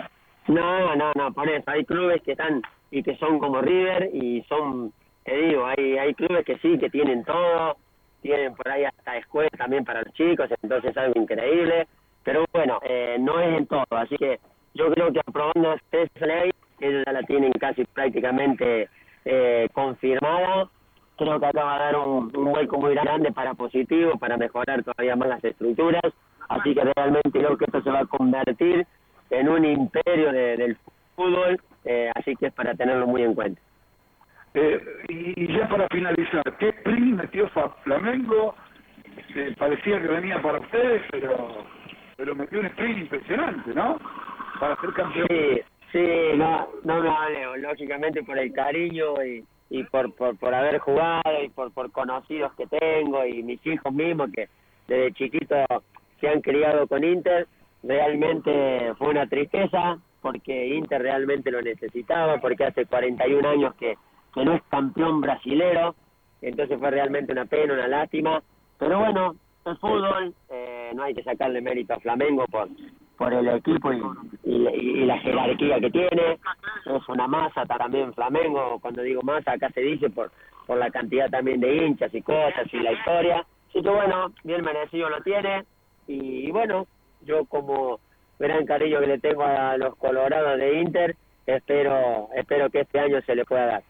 No, no, no, por eso, hay clubes que están y que son como River y son, te digo, hay, hay clubes que sí, que tienen todo, tienen por ahí hasta escuelas también para los chicos, entonces es algo increíble, pero bueno, eh, no es en todo, así que yo creo que aprobando esa ley, ellos ya la tienen casi prácticamente eh, confirmada, creo que acá va a dar un, un vuelco muy grande para positivo, para mejorar todavía más las estructuras, así que realmente creo que esto se va a convertir en un imperio de- del que es para tenerlo muy en cuenta. Eh, y, ya para finalizar, ¿qué sprint metió Flamengo eh, parecía que venía para ustedes, pero pero metió un sprint impresionante, ¿no? Para ser campeón. Sí, sí, no, no me hable, lógicamente por el cariño y, y por, por, por haber jugado y por, por conocidos que tengo y mis hijos mismos que desde chiquitos se han criado con Inter. Realmente fue una tristeza porque Inter realmente lo necesitaba, porque hace 41 años que, que no es campeón brasilero, entonces fue realmente una pena, una lástima. Pero bueno, el fútbol, eh, no hay que sacarle mérito a Flamengo por, por el equipo y, y, y la jerarquía que tiene. Es una masa también Flamengo, cuando digo masa acá se dice por, por la cantidad también de hinchas y cosas y la historia. Así que bueno, bien merecido lo tiene. Y, bueno, yo como gran cariño que le tengo a los colorados de Inter, espero, espero que este año se le pueda dar.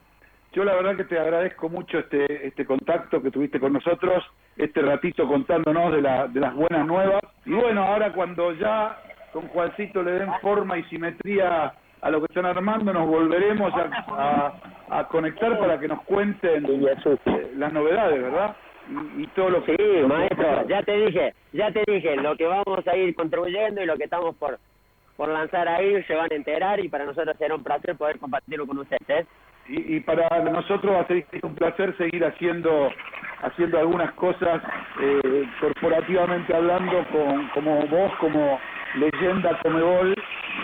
Yo la verdad que te agradezco mucho este este contacto que tuviste con nosotros, este ratito contándonos de, la, de las buenas nuevas. Y bueno, ahora cuando ya con Juancito le den forma y simetría a lo que están armando, nos volveremos a, a, a conectar para que nos cuenten las novedades, ¿verdad? Y, y todo lo que... Sí, maestro, ya te dije, ya te dije, lo que vamos a ir contribuyendo y lo que estamos por, por lanzar ahí se van a enterar y para nosotros será un placer poder compartirlo con ustedes. y, y para nosotros va a ser un placer seguir haciendo haciendo algunas cosas eh, corporativamente hablando con como vos como leyenda Comebol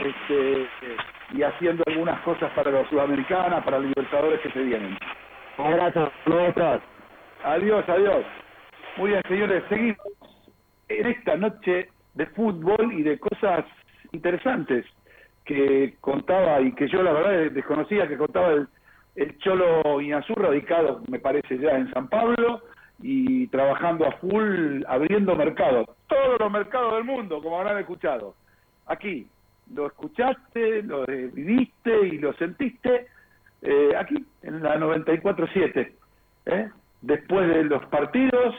este, eh, y haciendo algunas cosas para los sudamericanas para los libertadores que se vienen Un abrazo, maestros. Adiós adiós. Muy bien señores seguimos en esta noche de fútbol y de cosas interesantes que contaba y que yo la verdad desconocía que contaba el, el Cholo Inazú radicado me parece ya en San Pablo y trabajando a full abriendo mercados todos los mercados del mundo como habrán escuchado. Aquí lo escuchaste lo viviste y lo sentiste eh, aquí en la 94.7 ¿eh? Después de los partidos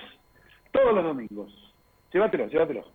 todos los domingos. Llévatelo llévatelo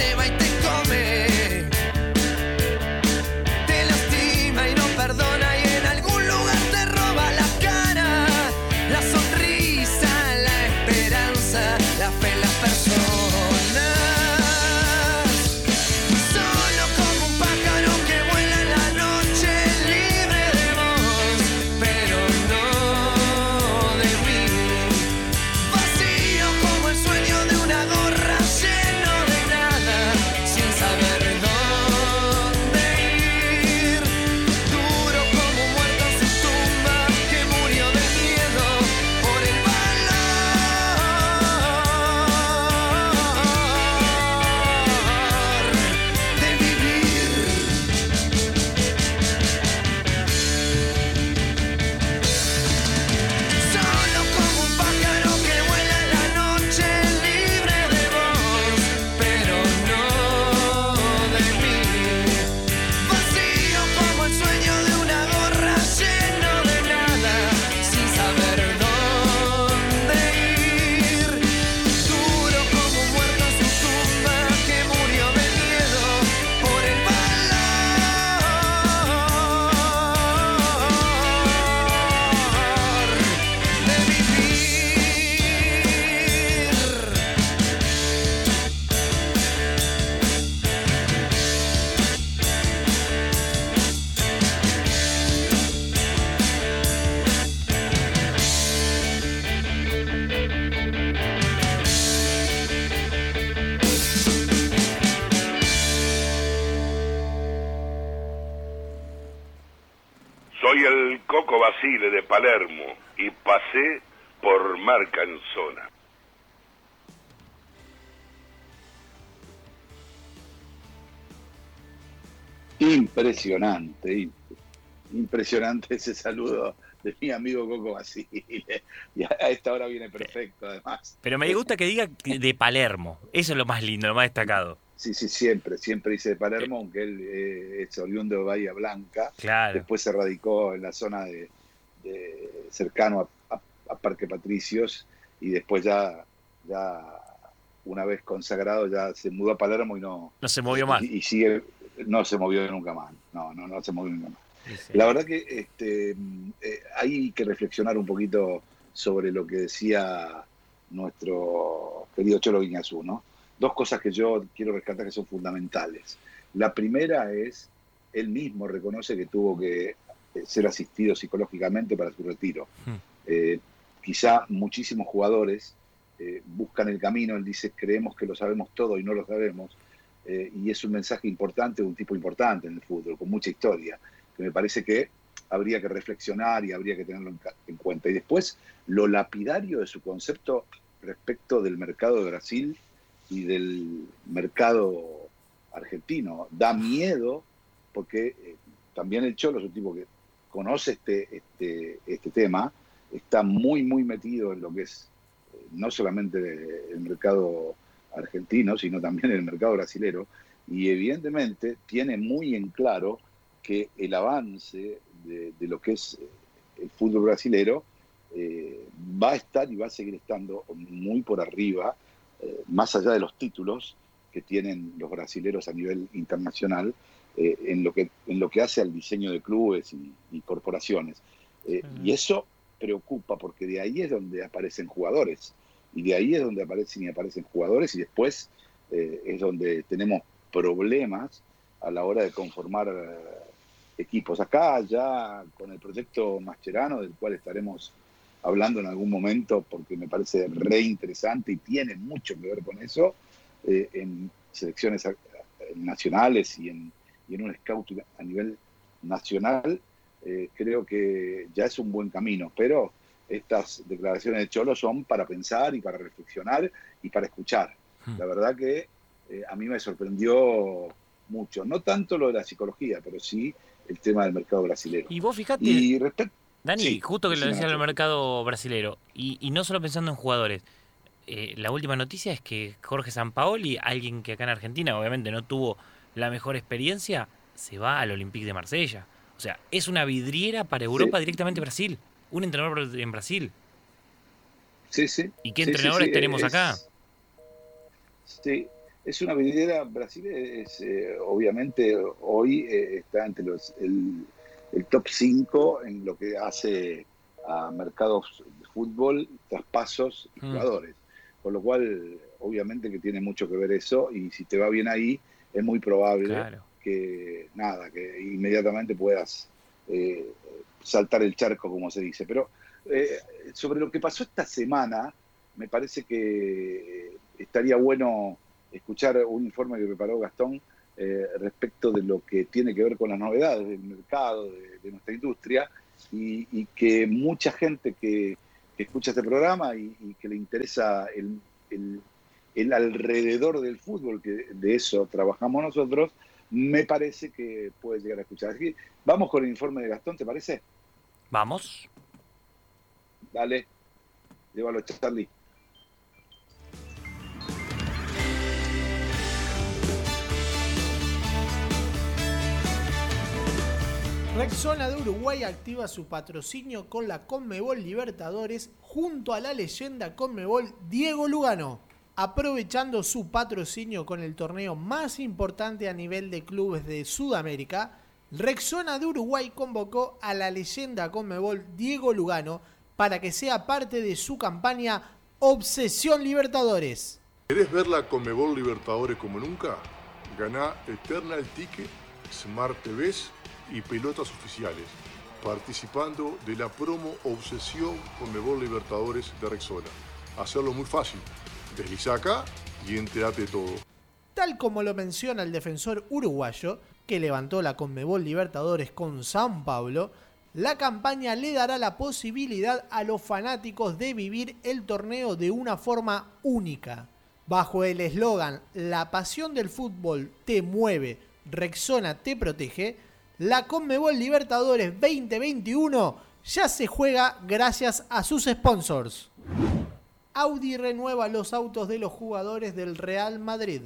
se va pasé por Marcanzona. Impresionante, impresionante ese saludo de mi amigo Coco Basile. Y a esta hora viene perfecto, además. Pero me gusta que diga de Palermo. Eso es lo más lindo, lo más destacado. Sí, sí, siempre, siempre dice de Palermo, aunque él eh, es oriundo de Bahía Blanca. Claro. Después se radicó en la zona de, de cercano a, a, Parque Patricios y después ya, ya una vez consagrado ya se mudó a Palermo y no... No se movió más. Y, y sigue, no se movió nunca más. No, no, no se movió nunca más. Sí. La verdad que este, eh, hay que reflexionar un poquito sobre lo que decía nuestro querido Cholo Guiñazú, ¿no? Dos cosas que yo quiero rescatar que son fundamentales. La primera es, él mismo reconoce que tuvo que ser asistido psicológicamente para su retiro. Hmm. Eh, quizá muchísimos jugadores eh, buscan el camino, él dice, creemos que lo sabemos todo y no lo sabemos, eh, y es un mensaje importante un tipo importante en el fútbol, con mucha historia que me parece que habría que reflexionar y habría que tenerlo en, en, cuenta. Y después, lo lapidario de su concepto respecto del mercado de Brasil y del mercado argentino. Da miedo porque eh, también el Cholo es un tipo que conoce este, este, este tema, está muy, muy metido en lo que es eh, no solamente el mercado argentino, sino también el mercado brasilero, y evidentemente tiene muy en claro que el avance de, de, lo que es eh, el fútbol brasilero eh, va a estar y va a seguir estando muy por arriba, eh, más allá de los títulos que tienen los brasileros a nivel internacional, eh, en, lo que, en lo que hace al diseño de clubes y, y corporaciones. Y eso preocupa porque de ahí es donde aparecen jugadores, y de ahí es donde aparecen y aparecen jugadores, y después es donde tenemos problemas a la hora de conformar equipos. Acá ya con el proyecto Mascherano, del cual estaremos hablando en algún momento, porque me parece re interesante y tiene mucho que ver con eso, eh, en selecciones nacionales y en, y en un scout a nivel nacional, eh, creo que ya es un buen camino, pero estas declaraciones de Cholo son para pensar y para reflexionar y para escuchar. La verdad que eh, a mí me sorprendió mucho, no tanto lo de la psicología, pero sí el tema del mercado brasileño. Y vos fijate, y respecto Dani, sí, justo que lo decía el mercado brasilero, y, y, no solo pensando en jugadores, eh, la última noticia es que Jorge Sampaoli, alguien que acá en Argentina obviamente no tuvo la mejor experiencia, se va al Olympique de Marsella. O sea, es una vidriera para Europa sí. directamente Brasil, un entrenador en Brasil. Sí, sí. ¿Y qué sí, entrenadores sí, tenemos es, acá? Sí, es una vidriera, Brasil es, eh, obviamente hoy eh, está entre los... El, el top 5 en lo que hace a mercados de fútbol, traspasos y jugadores. Mm. Con lo cual, obviamente que tiene mucho que ver eso y si te va bien ahí, es muy probable claro. Que, nada, que inmediatamente puedas eh, saltar el charco, como se dice. Pero eh, sobre lo que pasó esta semana, me parece que estaría bueno escuchar un informe que preparó Gastón eh, respecto de lo que tiene que ver con las novedades del mercado, de, nuestra industria, y, que mucha gente que, escucha este programa y, que le interesa el, el, alrededor del fútbol, que de eso trabajamos nosotros, me parece que puede llegar a escuchar. Así vamos con el informe de Gastón, ¿te parece? Vamos. Dale, llévalo, Charlie. Rexona de Uruguay activa su patrocinio con la Conmebol Libertadores junto a la leyenda Conmebol Diego Lugano, aprovechando su patrocinio con el torneo más importante a nivel de clubes de Sudamérica. Rexona de Uruguay convocó a la leyenda Conmebol Diego Lugano para que sea parte de su campaña Obsesión Libertadores. ¿Querés ver la Conmebol Libertadores como nunca? Ganá Eternal Ticket, Smart TVs y pelotas oficiales, participando de la promo Obsesión Conmebol Libertadores de Rexona. Hacerlo muy fácil. Desliza acá y enterate de todo. Tal como lo menciona el defensor uruguayo, que levantó la Conmebol Libertadores con San Pablo, La campaña le dará la posibilidad a los fanáticos de vivir el torneo de una forma única. Bajo el eslogan La pasión del fútbol te mueve, Rexona te protege, la Conmebol Libertadores 2021 ya se juega gracias a sus sponsors. Audi renueva los autos de los jugadores del Real Madrid.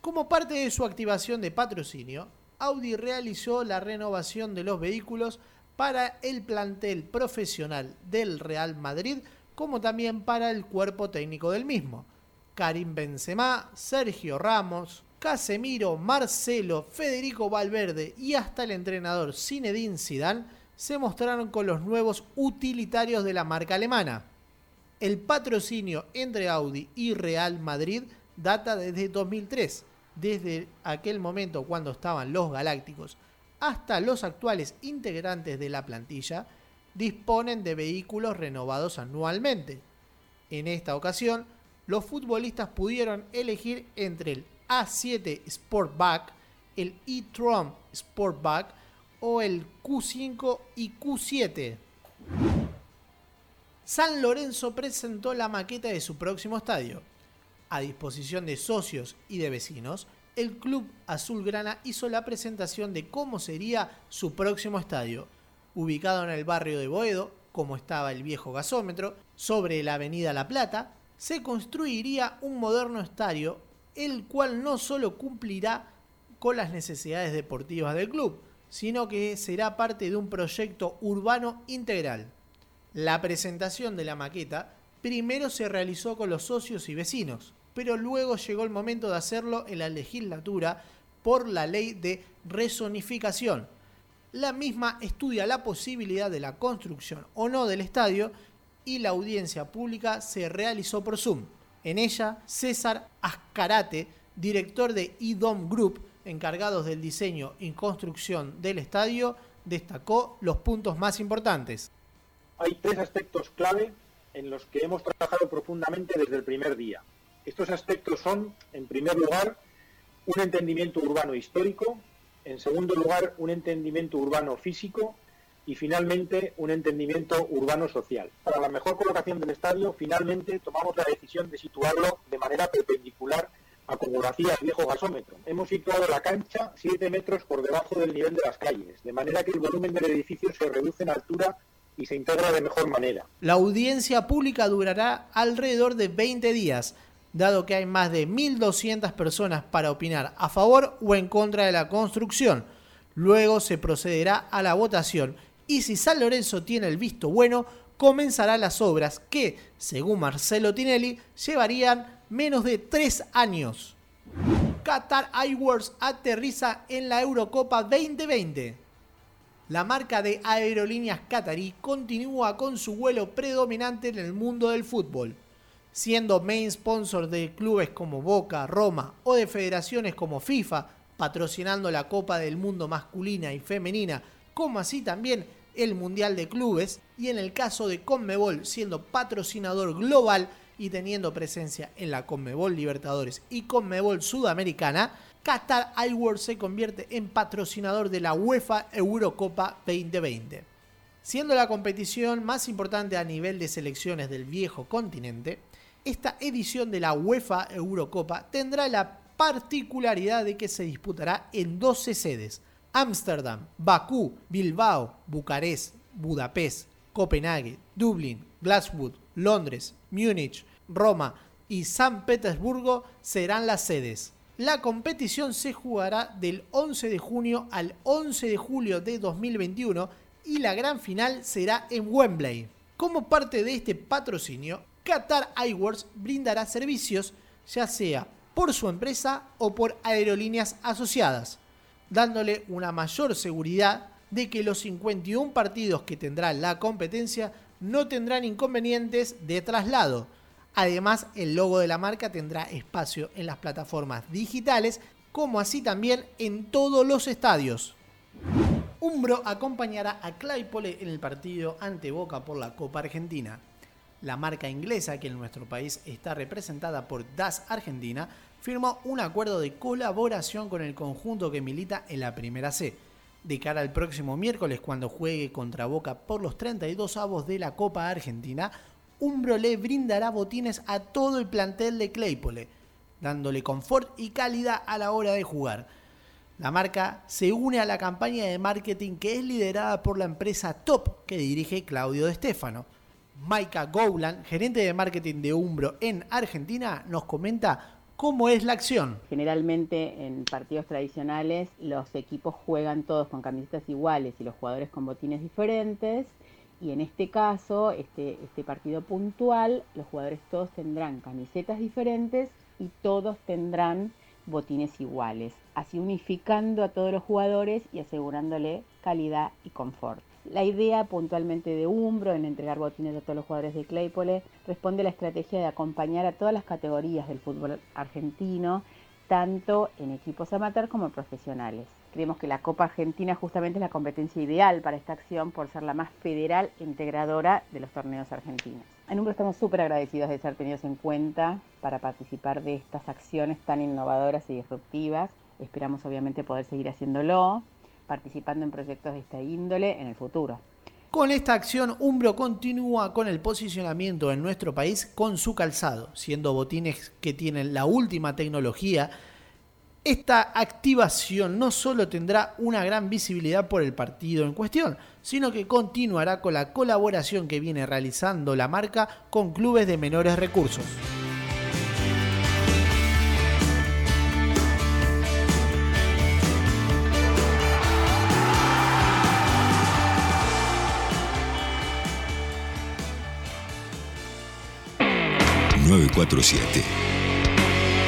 Como parte de su activación de patrocinio, Audi realizó la renovación de los vehículos para el plantel profesional del Real Madrid, como también para el cuerpo técnico del mismo. Karim Benzema, Sergio Ramos, Casemiro, Marcelo, Federico Valverde y hasta el entrenador Zinedine Zidane se mostraron con los nuevos utilitarios de la marca alemana. El patrocinio entre Audi y Real Madrid data desde 2003, desde aquel momento cuando estaban los Galácticos hasta los actuales integrantes de la plantilla disponen de vehículos renovados anualmente. En esta ocasión, los futbolistas pudieron elegir entre el A7 Sportback, el e-tron Sportback o el Q5 y Q7. San Lorenzo presentó la maqueta de su próximo estadio. A disposición de socios y de vecinos, el club azulgrana hizo la presentación de cómo sería su próximo estadio, ubicado en el barrio de Boedo, como estaba el viejo gasómetro, sobre la avenida La Plata, se construiría un moderno estadio, el cual no solo cumplirá con las necesidades deportivas del club, sino que será parte de un proyecto urbano integral. La presentación de la maqueta primero se realizó con los socios y vecinos, pero luego llegó el momento de hacerlo en la legislatura por la ley de rezonificación. La misma estudia la posibilidad de la construcción o no del estadio y la audiencia pública se realizó por Zoom. En ella, César Ascarate, director de IDOM Group, encargados del diseño y construcción del estadio, destacó los puntos más importantes. Hay tres aspectos clave en los que hemos trabajado profundamente desde el primer día. Estos aspectos son, en primer lugar, un entendimiento urbano histórico, en segundo lugar, un entendimiento urbano físico y finalmente un entendimiento urbano social. Para la mejor colocación del estadio, finalmente tomamos la decisión de situarlo de manera perpendicular a el viejo gasómetro. Hemos situado la cancha 7 metros por debajo del nivel de las calles, de manera que el volumen del edificio se reduce en altura y se integra de mejor manera. La audiencia pública durará alrededor de 20 días, dado que hay más de 1.200 personas para opinar a favor o en contra de la construcción. Luego se procederá a la votación y si San Lorenzo tiene el visto bueno, comenzará las obras que, según Marcelo Tinelli, llevarían menos de 3 años. Qatar Airways aterriza en la Eurocopa 2020. La marca de aerolíneas qatarí continúa con su vuelo predominante en el mundo del fútbol siendo main sponsor de clubes como Boca, Roma o de federaciones como FIFA, patrocinando la Copa del Mundo masculina y femenina, como así también el Mundial de Clubes, y en el caso de Conmebol siendo patrocinador global y teniendo presencia en la Conmebol Libertadores y Conmebol Sudamericana, Qatar Airways se convierte en patrocinador de la UEFA Eurocopa 2020. Siendo la competición más importante a nivel de selecciones del viejo continente, esta edición de la UEFA Eurocopa tendrá la particularidad de que se disputará en 12 sedes. Ámsterdam, Bakú, Bilbao, Bucarest, Budapest, Copenhague, Dublín, Glasgow, Londres, Múnich, Roma y San Petersburgo serán las sedes. La competición se jugará del 11 de junio al 11 de julio de 2021 y la gran final será en Wembley. Como parte de este patrocinio, Qatar Airways brindará servicios ya sea por su empresa o por aerolíneas asociadas, dándole una mayor seguridad de que los 51 partidos que tendrá la competencia no tendrán inconvenientes de traslado. Además, el logo de la marca tendrá espacio en las plataformas digitales, como así también en todos los estadios. Umbro acompañará a Claypole en el partido ante Boca por la Copa Argentina la marca inglesa que en nuestro país está representada por DAS Argentina, firmó un acuerdo de colaboración con el conjunto que milita en la Primera C. De cara al próximo miércoles, cuando juegue contra Boca por los 32 avos de la Copa Argentina, Umbro le brindará botines a todo el plantel de Claypole, dándole confort y calidad a la hora de jugar. La marca se une a la campaña de marketing que es liderada por la empresa Top que dirige Claudio De Stefano. Maika Gowland, gerente de marketing de Umbro en Argentina, nos comenta cómo es la acción. Generalmente en partidos tradicionales los equipos juegan todos con camisetas iguales y los jugadores con botines diferentes. Y en este caso, este, este partido puntual, los jugadores todos tendrán camisetas diferentes y todos tendrán botines iguales, así unificando a todos los jugadores y asegurándole calidad y confort. La idea puntualmente de Umbro en entregar botines a todos los jugadores de Claypole responde a la estrategia de acompañar a todas las categorías del fútbol argentino, tanto en equipos amateur como profesionales. Creemos que la Copa Argentina justamente es la competencia ideal para esta acción por ser la más federal e integradora de los torneos argentinos. En Umbro estamos súper agradecidos de ser tenidos en cuenta para participar de estas acciones tan innovadoras y disruptivas. Esperamos obviamente poder seguir haciéndolo participando en proyectos de esta índole en el futuro. Con esta acción, Umbro continúa con el posicionamiento en nuestro país con su calzado, siendo botines que tienen la última tecnología. Esta activación no solo tendrá una gran visibilidad por el partido en cuestión, sino que continuará con la colaboración que viene realizando la marca con clubes de menores recursos.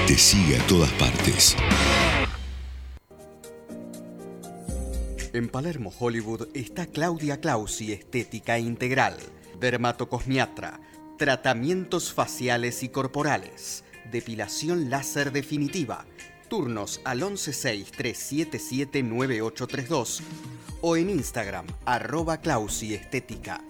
Te sigue a todas partes. En Palermo, Hollywood, está Claudia Clausi Estética Integral, dermatocosmiatra, tratamientos faciales y corporales, depilación láser definitiva, turnos al 116-377-9832 o en Instagram, arroba Clausi Estética.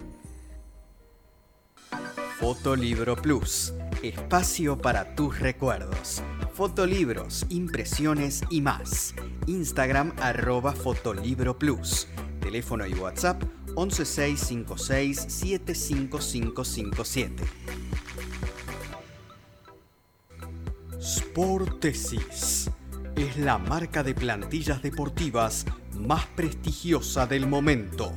Fotolibro Plus, espacio para tus recuerdos. Fotolibros, impresiones y más. Instagram arroba Fotolibro Plus. Teléfono y WhatsApp 11656-75557. Sportesis es la marca de plantillas deportivas más prestigiosa del momento,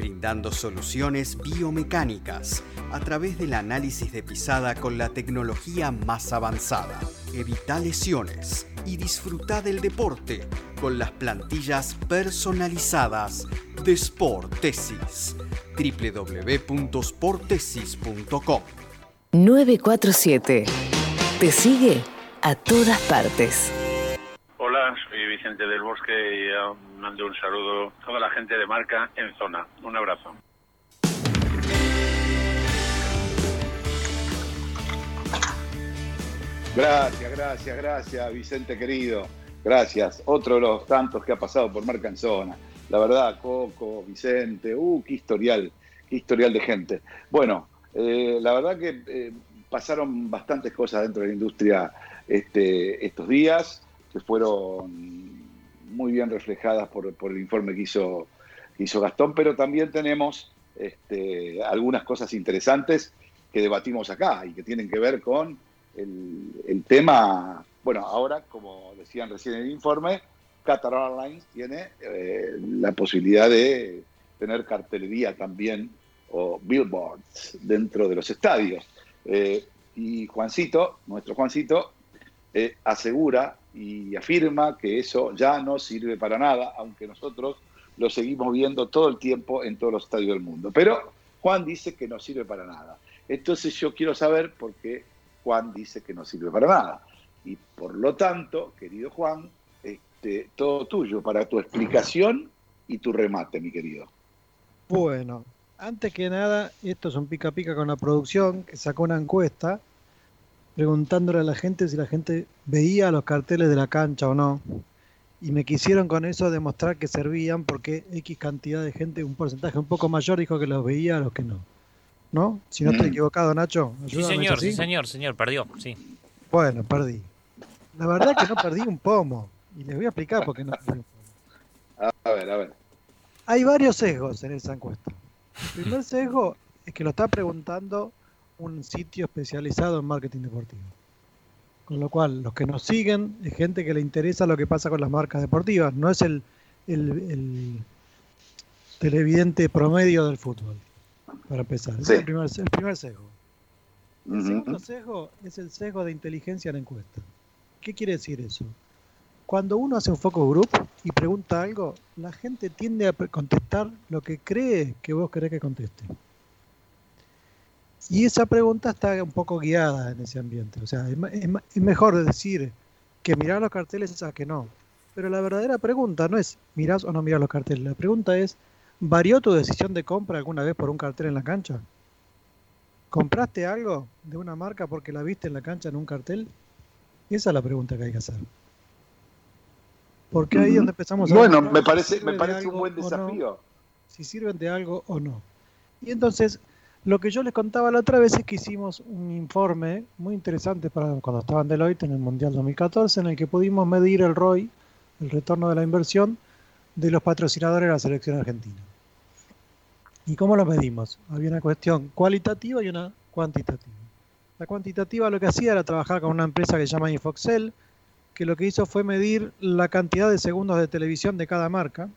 brindando soluciones biomecánicas a través del análisis de pisada con la tecnología más avanzada. Evita lesiones y disfruta del deporte con las plantillas personalizadas de Sportesis. www.sportesis.com 947. Te sigue a todas partes. Vicente del Bosque y mando un saludo a toda la gente de marca en zona. Un abrazo. Gracias, gracias, gracias, Vicente querido. Gracias. Otro de los tantos que ha pasado por Marca en Zona. La verdad, Coco, Vicente, uh, qué historial, qué historial de gente. Bueno, eh, la verdad que eh, pasaron bastantes cosas dentro de la industria este, estos días, que fueron muy bien reflejadas por, el informe que hizo, que hizo Gastón, pero también tenemos este, algunas cosas interesantes que debatimos acá y que tienen que ver con el, el tema, bueno, ahora, como decían recién en el informe, Qatar Airlines tiene eh, la posibilidad de tener cartelería también o billboards dentro de los estadios. Eh, y Juancito, nuestro Juancito, eh, asegura y afirma que eso ya no sirve para nada, aunque nosotros lo seguimos viendo todo el tiempo en todos los estadios del mundo. Pero Juan dice que no sirve para nada. Entonces yo quiero saber por qué Juan dice que no sirve para nada. Y por lo tanto, querido Juan, este, todo tuyo para tu explicación y tu remate, mi querido. Bueno, antes que nada, esto es un pica pica con la producción que sacó una encuesta preguntándole a la gente si la gente veía los carteles de la cancha o no. Y me quisieron con eso demostrar que servían porque X cantidad de gente, un porcentaje un poco mayor, dijo que los veía a los que no. ¿No? Si no estoy Mm. equivocado, Nacho. Sí, señor, sí, señor, señor, perdió, sí. Bueno, perdí. La verdad que no perdí un pomo. Y les voy a explicar por qué no perdí un pomo. A ver, a ver. Hay varios sesgos en esa encuesta. El primer sesgo es que lo está preguntando un sitio especializado en marketing deportivo. Con lo cual, los que nos siguen es gente que le interesa lo que pasa con las marcas deportivas, no es el, el, el televidente promedio del fútbol, para empezar. Sí. es el primer, el primer sesgo. El segundo sesgo es el sesgo de inteligencia en la encuesta. ¿Qué quiere decir eso? Cuando uno hace un focus group y pregunta algo, la gente tiende a contestar lo que cree que vos querés que conteste. Y esa pregunta está un poco guiada en ese ambiente. O sea, es, es es mejor decir que mirar los carteles a que no. Pero la verdadera pregunta no es mirás o no mirás los carteles. La pregunta es, ¿varió tu decisión de compra alguna vez por un cartel en la cancha? ¿Compraste algo de una marca porque la viste en la cancha en un cartel? Esa es la pregunta que hay que hacer. Porque ahí es donde empezamos a Bueno, ver me parece, me un buen no, desafío. si sirven de algo o no. Y entonces, lo que yo les contaba la otra vez es que hicimos un informe muy interesante para cuando estaba en Deloitte en el Mundial 2014, en el que pudimos medir el ROI, el retorno de la inversión, de los patrocinadores de la selección argentina. ¿Y cómo lo medimos? Había una cuestión cualitativa y una cuantitativa. La cuantitativa lo que hacía era trabajar con una empresa que se llama Infoxel, que lo que hizo fue medir la cantidad de segundos de televisión de cada marca,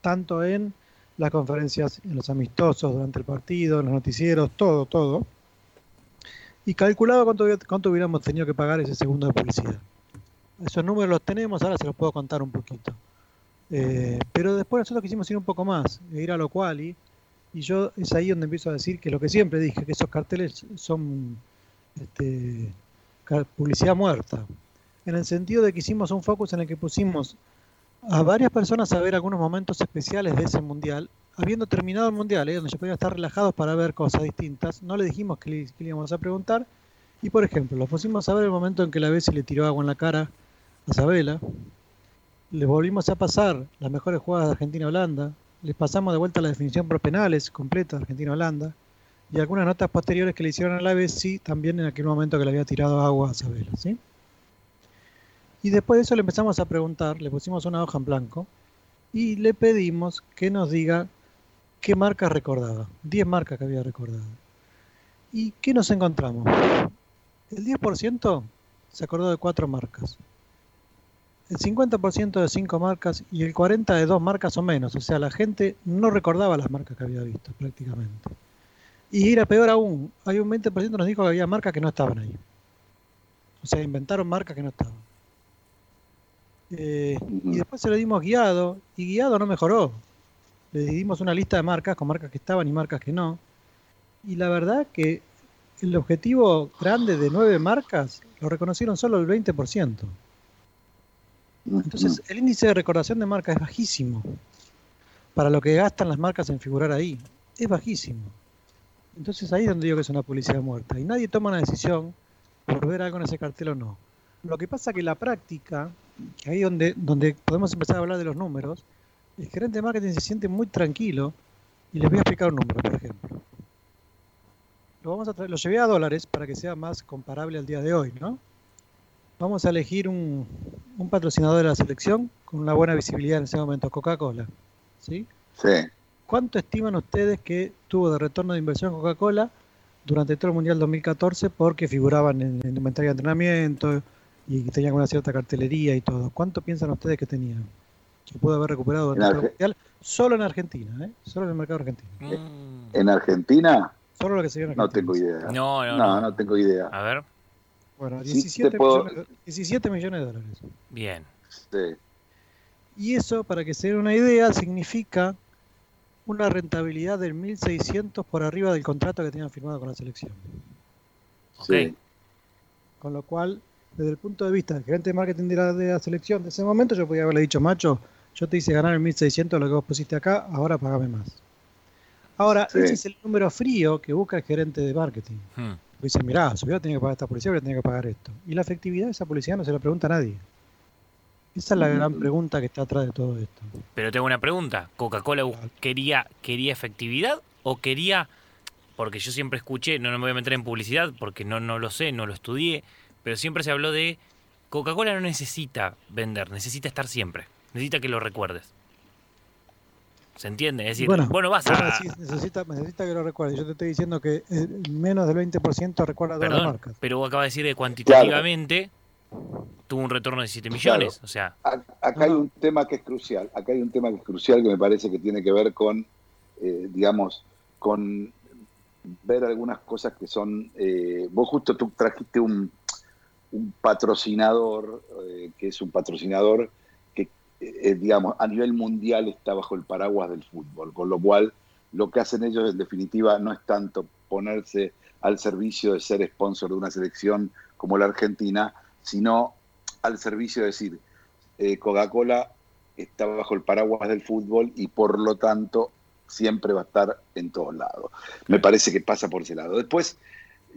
tanto en las conferencias, en los amistosos, durante el partido, en los noticieros, todo, todo. Y calculaba cuánto, cuánto hubiéramos tenido que pagar ese segundo de publicidad. Esos números los tenemos, ahora se los puedo contar un poquito. Eh, pero después nosotros quisimos ir un poco más, e ir a lo quali, y yo es ahí donde empiezo a decir que lo que siempre dije, que esos carteles son este, publicidad muerta, en el sentido de que hicimos un focus en el que pusimos a varias personas a ver algunos momentos especiales de ese mundial, habiendo terminado el mundial, ¿eh? donde ya podían estar relajados para ver cosas distintas, no le dijimos que le, que íbamos a preguntar, y por ejemplo, los pusimos a ver el momento en que la Bessi le tiró agua en la cara a Sabela, les volvimos a pasar las mejores jugadas de Argentina-Holanda, les pasamos de vuelta la definición por penales completa de Argentina-Holanda, y algunas notas posteriores que le hicieron a la Bessi también en aquel momento que le había tirado agua a Sabela, ¿sí? Y después de eso le empezamos a preguntar, le pusimos una hoja en blanco y le pedimos que nos diga qué marcas recordaba. 10 marcas que había recordado. ¿Y qué nos encontramos? El 10% se acordó de 4 marcas. El 50% de 5 marcas y el 40% de 2 marcas o menos. O sea, la gente no recordaba las marcas que había visto prácticamente. Y era peor aún, hay un 20% que nos dijo que había marcas que no estaban ahí. O sea, inventaron marcas que no estaban. Eh, y después se lo dimos guiado, y guiado no mejoró. Le dimos una lista de marcas, con marcas que estaban y marcas que no. Y la verdad que el objetivo grande de nueve marcas lo reconocieron solo el 20%. Entonces, el índice de recordación de marcas es bajísimo. Para lo que gastan las marcas en figurar ahí, es bajísimo. Entonces ahí es donde digo que es una publicidad muerta. Y nadie toma una decisión por ver algo en ese cartel o no. Lo que pasa que la práctica, que ahí donde, donde podemos empezar a hablar de los números, el gerente de marketing se siente muy tranquilo y les voy a explicar un número, por ejemplo. Lo, vamos a lo llevé a dólares para que sea más comparable al día de hoy, ¿no? Vamos a elegir un, un patrocinador de la selección con una buena visibilidad en ese momento, Coca-Cola. ¿sí? Sí. ¿Cuánto estiman ustedes que tuvo de retorno de inversión Coca-Cola durante todo el Mundial 2014 porque figuraban en el inventario de entrenamiento y tenían una cierta cartelería y todo? ¿Cuánto piensan ustedes que tenían? Que pudo haber recuperado durante el Mundial solo en Argentina, ¿eh? Solo en el mercado argentino. En Argentina, Solo lo que se vio en no Argentina. tengo idea. No, no, no, no. no tengo idea. A ver. Bueno, Sí, 17, te puedo- millones, de- 17 millones de dólares. Bien. Sí. Y eso, para que se den una idea, significa una rentabilidad del 1.600 por arriba del contrato que tenían firmado con la selección. Sí. Con lo cual, desde el punto de vista del gerente de marketing de la, de la selección de ese momento, yo podía haberle dicho, macho, yo te hice ganar el 1.600 lo que vos pusiste acá, ahora pagame más. Ahora, Sí. ese es el número frío que busca el gerente de marketing. Hmm. Dice, mirá, si hubiera tenido que pagar esta publicidad, hubiera tenido que pagar esto. Y la efectividad de esa publicidad no se la pregunta a nadie. Esa es la gran pregunta que está atrás de todo esto. Pero tengo una pregunta. ¿Coca-Cola quería, quería efectividad o quería, porque yo siempre escuché, no, no me voy a meter en publicidad porque no, no lo sé, no lo estudié, pero siempre se habló de Coca-Cola no necesita vender, necesita estar siempre, necesita que lo recuerdes. ¿Se entiende? Es decir, Bueno, bueno, vas a. decís, necesita, necesita que lo recuerde. Yo te estoy diciendo que eh, menos del 20% recuerda todas las Perdón, marcas. pero vos acabas de decir que cuantitativamente tuvo un retorno de 7 millones. Claro. O sea, Acá hay un tema que es crucial, acá hay un tema que es crucial que me parece que tiene que ver con, eh, digamos, con ver algunas cosas que son, eh, vos justo tú trajiste un, un patrocinador, eh, que es un patrocinador que, eh, digamos, a nivel mundial está bajo el paraguas del fútbol, con lo cual lo que hacen ellos en definitiva no es tanto ponerse al servicio de ser sponsor de una selección como la Argentina, sino al servicio de decir, eh, Coca-Cola está bajo el paraguas del fútbol y por lo tanto siempre va a estar en todos lados. Me parece que pasa por ese lado. Después,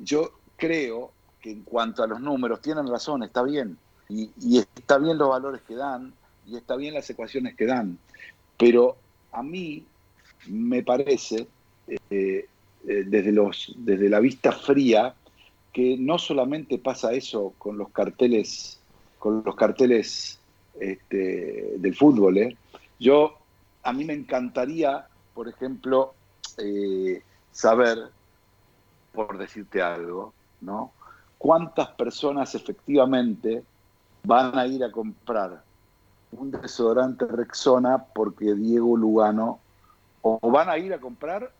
yo creo que en cuanto a los números, tienen razón, está bien. Y, está bien los valores que dan, y está bien las ecuaciones que dan. Pero a mí me parece, eh, eh, desde, los, desde la vista fría, que no solamente pasa eso con los carteles, con los carteles este, del fútbol. ¿eh? Yo, a mí me encantaría, por ejemplo, eh, saber, por decirte algo, ¿no? ¿Cuántas personas efectivamente van a ir a comprar un desodorante Rexona porque Diego Lugano, o van a ir a comprar,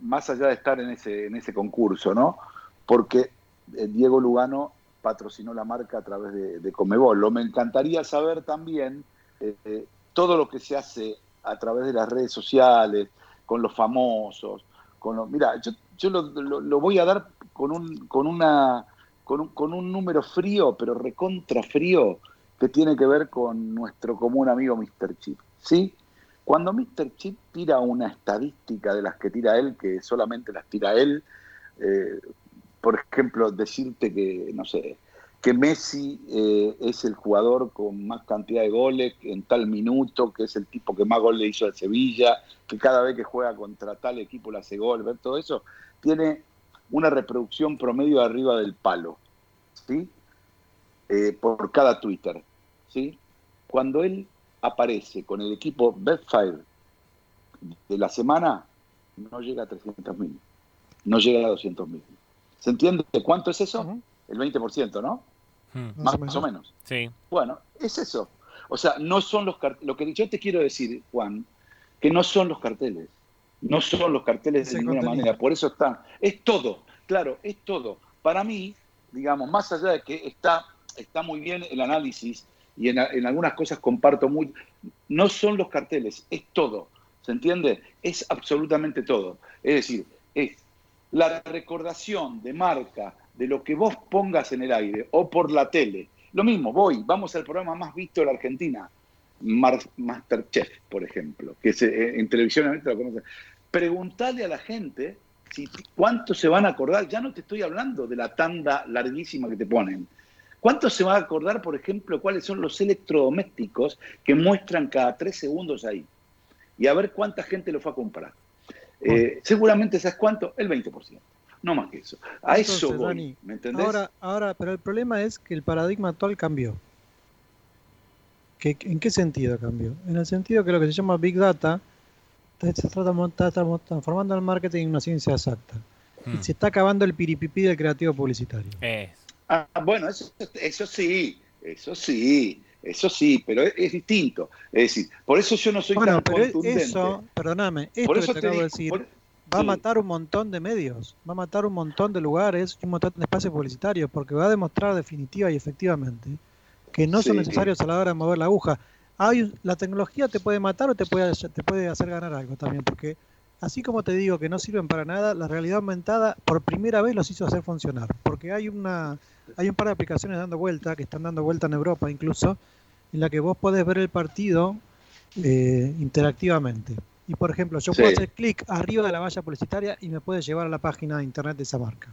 más allá de estar en ese, en ese concurso, ¿no? Porque eh, Diego Lugano patrocinó la marca a través de, de Comebol. Lo me encantaría saber también eh, eh, todo lo que se hace a través de las redes sociales, con los famosos, con los, mira, yo, yo lo, lo- lo voy a dar con un, con una con un, con un número frío, pero recontra frío, que tiene que ver con nuestro común amigo Mr. Chip. ¿Sí? Cuando Mr. Chip tira una estadística de las que tira él, que solamente las tira él, eh, por ejemplo, decirte que, no sé, que Messi eh, es el jugador con más cantidad de goles en tal minuto, que es el tipo que más goles le hizo al Sevilla, que cada vez que juega contra tal equipo le hace gol, ver todo eso, tiene una reproducción promedio arriba del palo, ¿sí? Eh, por cada Twitter, ¿sí? Cuando él aparece con el equipo Betfire de la semana, no llega a 300.000, no llega a 200.000. ¿Se entiende cuánto es eso? El 20%, ¿no? Más, más o menos. Sí. Bueno, es eso. O sea, no son los carteles. Lo que yo te quiero decir, Juan, que no son los carteles. No son los carteles de ninguna contenido. manera. Por eso están. Es todo. Claro, es todo. Para mí, digamos, más allá de que está, está muy bien el análisis y en, algunas cosas comparto muy. No son los carteles, es todo. ¿Se entiende? Es absolutamente todo. Es decir, es la recordación de marca de lo que vos pongas en el aire o por la tele. Lo mismo, voy, vamos al programa más visto de la Argentina, Mar- Masterchef, por ejemplo, que eh, en televisión lo conocen. Preguntale a la gente si, cuánto se van a acordar, ya no te estoy hablando de la tanda larguísima que te ponen. ¿Cuánto se va a acordar, por ejemplo, cuáles son los electrodomésticos que muestran cada tres segundos ahí? Y a ver cuánta gente lo fue a comprar. Eh, seguramente, ¿sabes cuánto? El 20%. No más que eso. A eso voy. Dani, ¿Me entendés? Ahora, ahora, pero el problema es que el paradigma actual cambió. ¿Qué- ¿En qué sentido cambió? En el sentido que lo que se llama Big Data se trata- está- está transformando el marketing en una ciencia exacta. Hmm. Y se está acabando el piripipí del creativo publicitario. Ah, bueno, eso, eso sí, eso sí, eso sí, pero es, es distinto. Es decir, por eso yo no soy Bueno, tan pero contundente. eso, perdóname, esto Por que eso te te acabo de digo, decir por- va a matar un montón de medios, va a matar un montón de lugares, un montón de espacios publicitarios, porque va a demostrar definitiva y efectivamente que no son Sí. necesarios a la hora de mover la aguja. Hay, la tecnología te puede matar o te puede, te puede hacer ganar algo también, porque así como te digo que no sirven para nada, la realidad aumentada por primera vez los hizo hacer funcionar, porque hay una hay un par de aplicaciones dando vuelta, que están dando vuelta en Europa incluso, en la que vos podés ver el partido eh, interactivamente. Y por ejemplo, yo puedo hacer clic arriba de la valla publicitaria y me puede llevar a la página de internet de esa marca.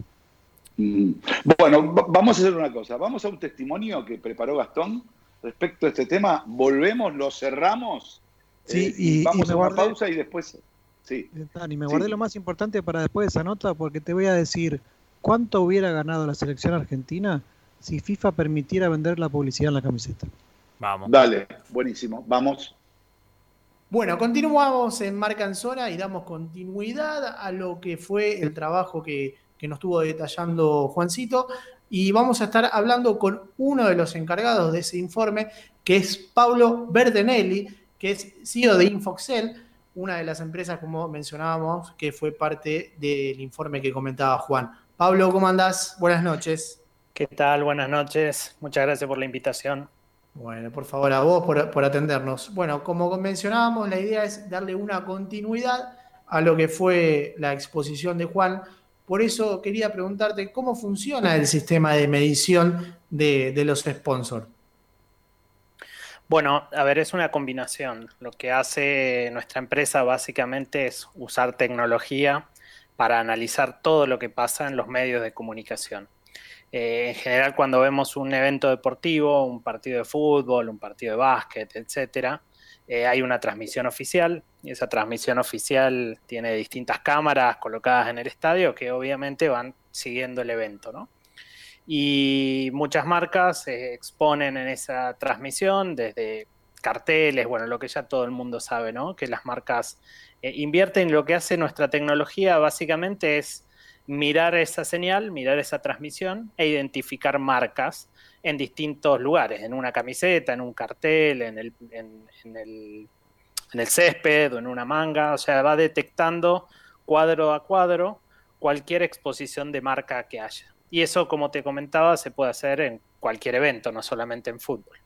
Mm. Bueno, va- vamos a hacer una cosa. Vamos a un testimonio que preparó Gastón respecto a este tema. Volvemos, lo cerramos. Sí, eh, y- y vamos me a una guardé- pausa y después. Sí. Dani, me Sí. guardé lo más importante para después de esa nota porque te voy a decir cuánto hubiera ganado la selección argentina si FIFA permitiera vender la publicidad en la camiseta. Vamos. Dale, buenísimo. Vamos. Bueno, continuamos en Marca en Zona y damos continuidad a lo que fue el trabajo que, que nos estuvo detallando Juancito. Y vamos a estar hablando con uno de los encargados de ese informe, que es Pablo Berdenelli, que es CEO de Infoxel, una de las empresas, como mencionábamos, que fue parte del informe que comentaba Juan. Pablo, ¿cómo andás? Buenas noches. ¿Qué tal? Buenas noches. Muchas gracias por la invitación. Bueno, por favor, a vos por, por atendernos. Bueno, como mencionábamos, la idea es darle una continuidad a lo que fue la exposición de Juan. Por eso quería preguntarte cómo funciona el sistema de medición de, los sponsors. Bueno, a ver, es una combinación. Lo que hace nuestra empresa básicamente es usar tecnología para analizar todo lo que pasa en los medios de comunicación. Eh, en general, cuando vemos un evento deportivo, un partido de fútbol, un partido de básquet, etcétera, eh, hay una transmisión oficial esa transmisión oficial tiene distintas cámaras colocadas en el estadio que obviamente van siguiendo el evento, ¿no? Y muchas marcas se exponen en esa transmisión desde carteles, bueno, lo que ya todo el mundo sabe, ¿no? Que las marcas eh, invierten, lo que hace nuestra tecnología básicamente es mirar esa señal, mirar esa transmisión e identificar marcas en distintos lugares, en una camiseta, en un cartel, en el, en, el, en el césped o en una manga, o sea, va detectando cuadro a cuadro cualquier exposición de marca que haya. Y eso, como te comentaba, se puede hacer en cualquier evento, no solamente en fútbol.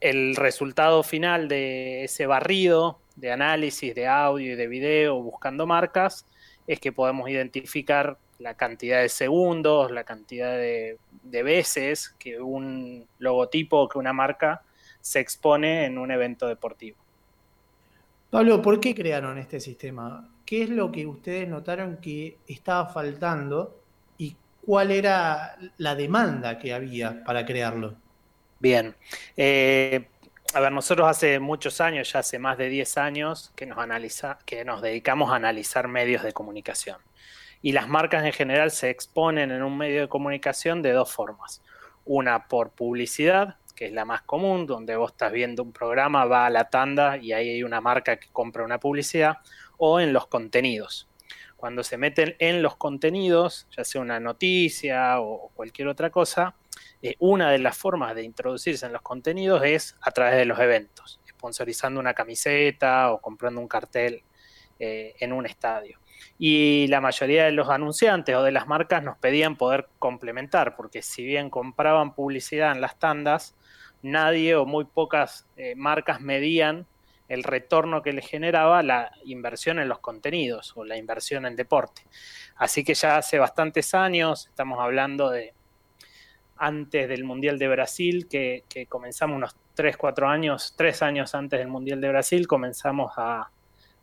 El resultado final de ese barrido de análisis de audio y de video buscando marcas es que podemos identificar la cantidad de segundos, la cantidad de, veces que un logotipo o que una marca se expone en un evento deportivo. Pablo, ¿por qué crearon este sistema? ¿Qué es lo que ustedes notaron que estaba faltando y cuál era la demanda que había para crearlo? Bien. Eh, a ver, nosotros hace muchos años, ya hace más de 10 años, que nos, analiza, que nos dedicamos a analizar medios de comunicación. Y las marcas en general se exponen en un medio de comunicación de dos formas. Una por publicidad, que es la más común, donde vos estás viendo un programa, va a la tanda y ahí hay una marca que compra una publicidad, o en los contenidos. Cuando se meten en los contenidos, ya sea una noticia o cualquier otra cosa, eh, una de las formas de introducirse en los contenidos es a través de los eventos, sponsorizando una camiseta o comprando un cartel eh, en un estadio. Y la mayoría de los anunciantes o de las marcas nos pedían poder complementar, porque si bien compraban publicidad en las tandas, nadie o muy pocas eh, marcas medían el retorno que les generaba la inversión en los contenidos o la inversión en deporte. Así que ya hace bastantes años, estamos hablando de antes del Mundial de Brasil, que, comenzamos unos 3, 4 años, 3 años antes del Mundial de Brasil, comenzamos a,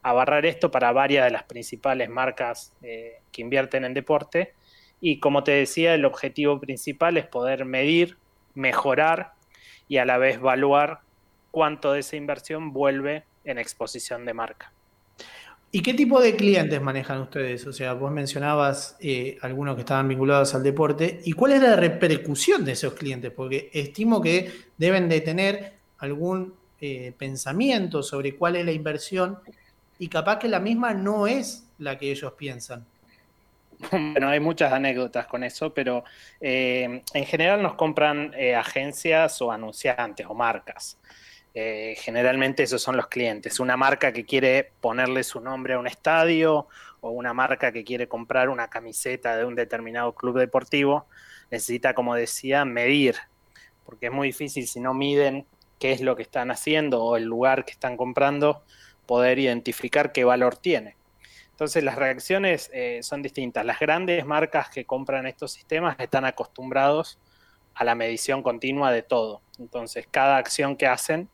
a barrar esto para varias de las principales marcas eh, que invierten en deporte. Y como te decía, el objetivo principal es poder medir, mejorar y a la vez evaluar cuánto de esa inversión vuelve en exposición de marca. ¿Y qué tipo de clientes manejan ustedes? O sea, vos mencionabas eh, algunos que estaban vinculados al deporte. ¿Y cuál es la repercusión de esos clientes? Porque estimo que deben de tener algún eh, pensamiento sobre cuál es la inversión y capaz que la misma no es la que ellos piensan. Bueno, hay muchas anécdotas con eso, pero eh, en general nos compran agencias o anunciantes o marcas. Eh, generalmente esos son los clientes. Una marca que quiere ponerle su nombre a un estadio o una marca que quiere comprar una camiseta de un determinado club deportivo, necesita, como decía, medir, porque es muy difícil si no miden qué es lo que están haciendo o el lugar que están comprando, poder identificar qué valor tiene. Entonces las reacciones eh, son distintas. Las grandes marcas que compran estos sistemas están acostumbrados a la medición continua de todo. Entonces cada acción que hacen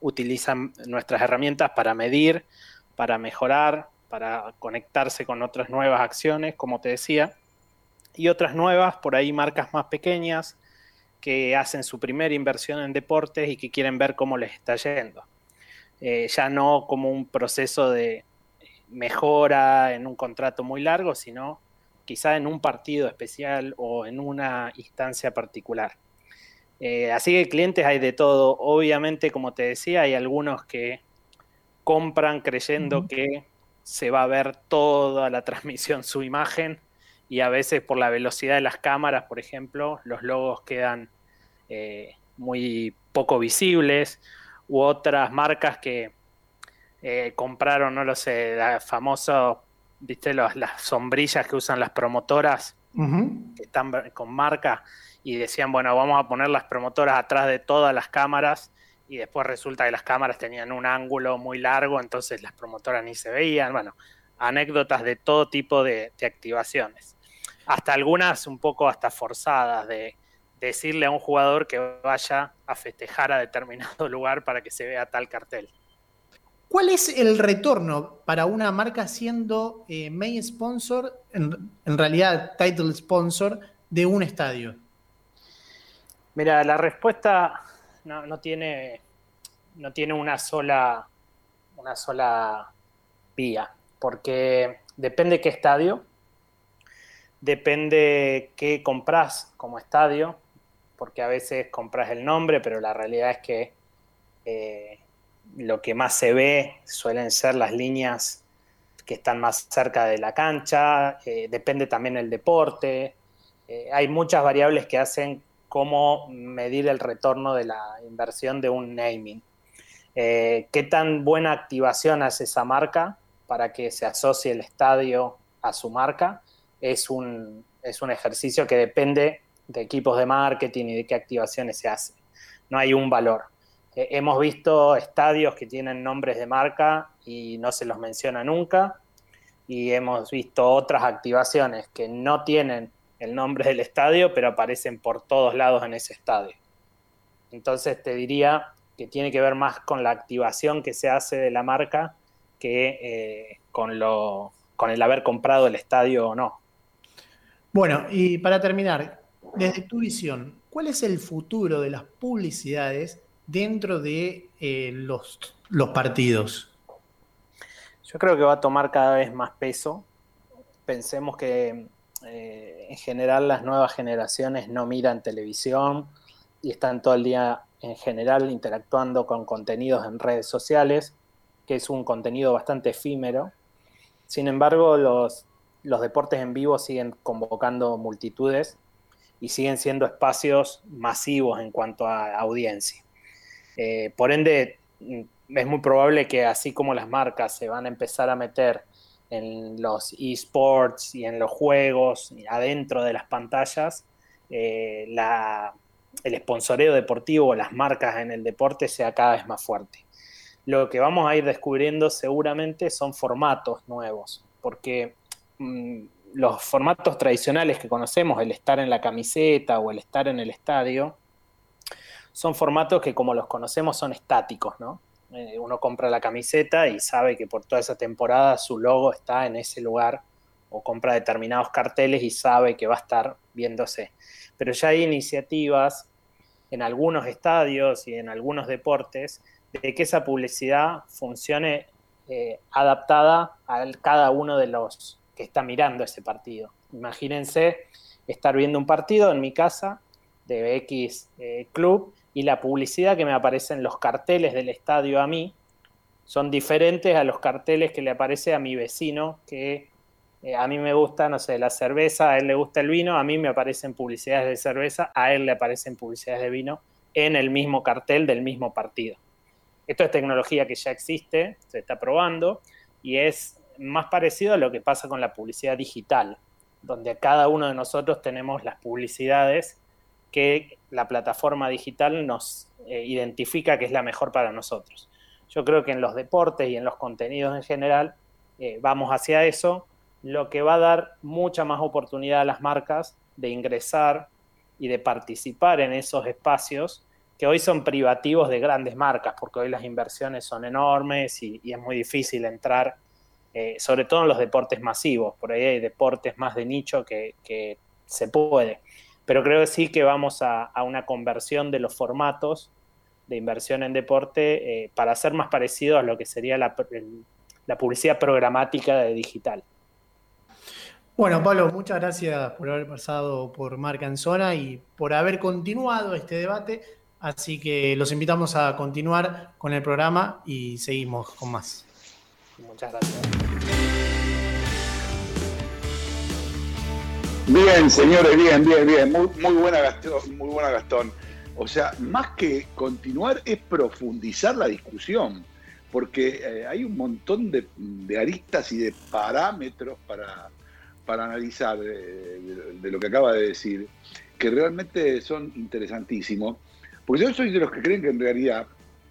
utilizan nuestras herramientas para medir, para mejorar, para conectarse con otras nuevas acciones, como te decía, y otras nuevas, por ahí marcas más pequeñas, que hacen su primera inversión en deportes y que quieren ver cómo les está yendo. Eh, ya no como un proceso de mejora en un contrato muy largo, sino quizá en un partido especial o en una instancia particular. Eh, así que clientes hay de todo. Obviamente, como te decía, hay algunos que compran creyendo que se va a ver toda la transmisión su imagen y a veces por la velocidad de las cámaras, por ejemplo, los logos quedan eh, muy poco visibles u otras marcas que eh, compraron, no lo sé, la famosa, viste, las sombrillas que usan las promotoras que están con marca y decían, bueno, vamos a poner las promotoras atrás de todas las cámaras y después resulta que las cámaras tenían un ángulo muy largo, entonces las promotoras ni se veían, bueno, anécdotas de todo tipo de, activaciones. Hasta algunas un poco hasta forzadas de decirle a un jugador que vaya a festejar a determinado lugar para que se vea tal cartel. ¿Cuál es el retorno para una marca siendo eh, main sponsor, en, realidad title sponsor, de un estadio? Mira, la respuesta no, tiene, no tiene una sola, una sola vía, porque depende qué estadio, depende qué compras como estadio, porque a veces compras el nombre, pero la realidad es que eh, lo que más se ve suelen ser las líneas que están más cerca de la cancha, eh, depende también el deporte, eh, hay muchas variables que hacen cómo medir el retorno de la inversión de un naming. Eh, ¿Qué tan buena activación hace esa marca para que se asocie el estadio a su marca? Es un, es un ejercicio que depende de equipos de marketing y de qué activaciones se hacen. No hay un valor. Eh, hemos visto estadios que tienen nombres de marca y no se los menciona nunca. Y hemos visto otras activaciones que no tienen el nombre del estadio, pero aparecen por todos lados en ese estadio. Entonces te diría que tiene que ver más con la activación que se hace de la marca que eh, con, lo, con el haber comprado el estadio o no. Bueno, y para terminar, desde tu visión, ¿cuál es el futuro de las publicidades dentro de eh, los, partidos? Yo creo que va a tomar cada vez más peso. Pensemos que eh, en general las nuevas generaciones no miran televisión y están todo el día en general interactuando con contenidos en redes sociales, que es un contenido bastante efímero. Sin embargo, los, los deportes en vivo siguen convocando multitudes y siguen siendo espacios masivos en cuanto a audiencia. Eh, por ende, mm, es muy probable que así como las marcas se van a empezar a meter en los esports y en los juegos, adentro de las pantallas, eh, el sponsoreo deportivo o las marcas en el deporte sea cada vez más fuerte. Lo que vamos a ir descubriendo seguramente son formatos nuevos, porque mm, los formatos tradicionales que conocemos, el estar en la camiseta o el estar en el estadio, son formatos que como los conocemos son estáticos, ¿no? Eh, uno compra la camiseta y sabe que por toda esa temporada su logo está en ese lugar o compra determinados carteles y sabe que va a estar viéndose. Pero ya hay iniciativas en algunos estadios y en algunos deportes de que esa publicidad funcione eh, adaptada a cada uno de los que está mirando ese partido. Imagínense estar viendo un partido en mi casa de X eh, club y la publicidad que me aparece en los carteles del estadio a mí son diferentes a los carteles que le aparece a mi vecino, que eh, a mí me gusta, no sé, la cerveza, a él le gusta el vino, a mí me aparecen publicidades de cerveza, a él le aparecen publicidades de vino en el mismo cartel del mismo partido. Esto es tecnología que ya existe, se está probando y es más parecido a lo que pasa con la publicidad digital, donde cada uno de nosotros tenemos las publicidades que la plataforma digital nos eh, identifica que es la mejor para nosotros. Yo creo que en los deportes y en los contenidos en general eh, vamos hacia eso, lo que va a dar mucha más oportunidad a las marcas de ingresar y de participar en esos espacios que hoy son privativos de grandes marcas, porque hoy las inversiones son enormes y, es muy difícil entrar, eh, sobre todo en los deportes masivos, por ahí hay deportes más de nicho que, que se puede pero creo que sí que vamos a, una conversión de los formatos de inversión en deporte eh, para ser más parecido a lo que sería la, publicidad programática de digital. Bueno, Pablo, muchas gracias por haber pasado por Marca en Zona y por haber continuado este debate Así que los invitamos a continuar con el programa y seguimos con más. Muchas gracias. Bien, señores, bien, bien, bien. Muy, muy buena Gastón, muy buena Gastón. O sea, más que continuar es profundizar la discusión, porque eh, hay un montón de, aristas y de parámetros para, para analizar eh, de, lo que acaba de decir, que realmente son interesantísimos. Porque yo soy de los que creen que en realidad,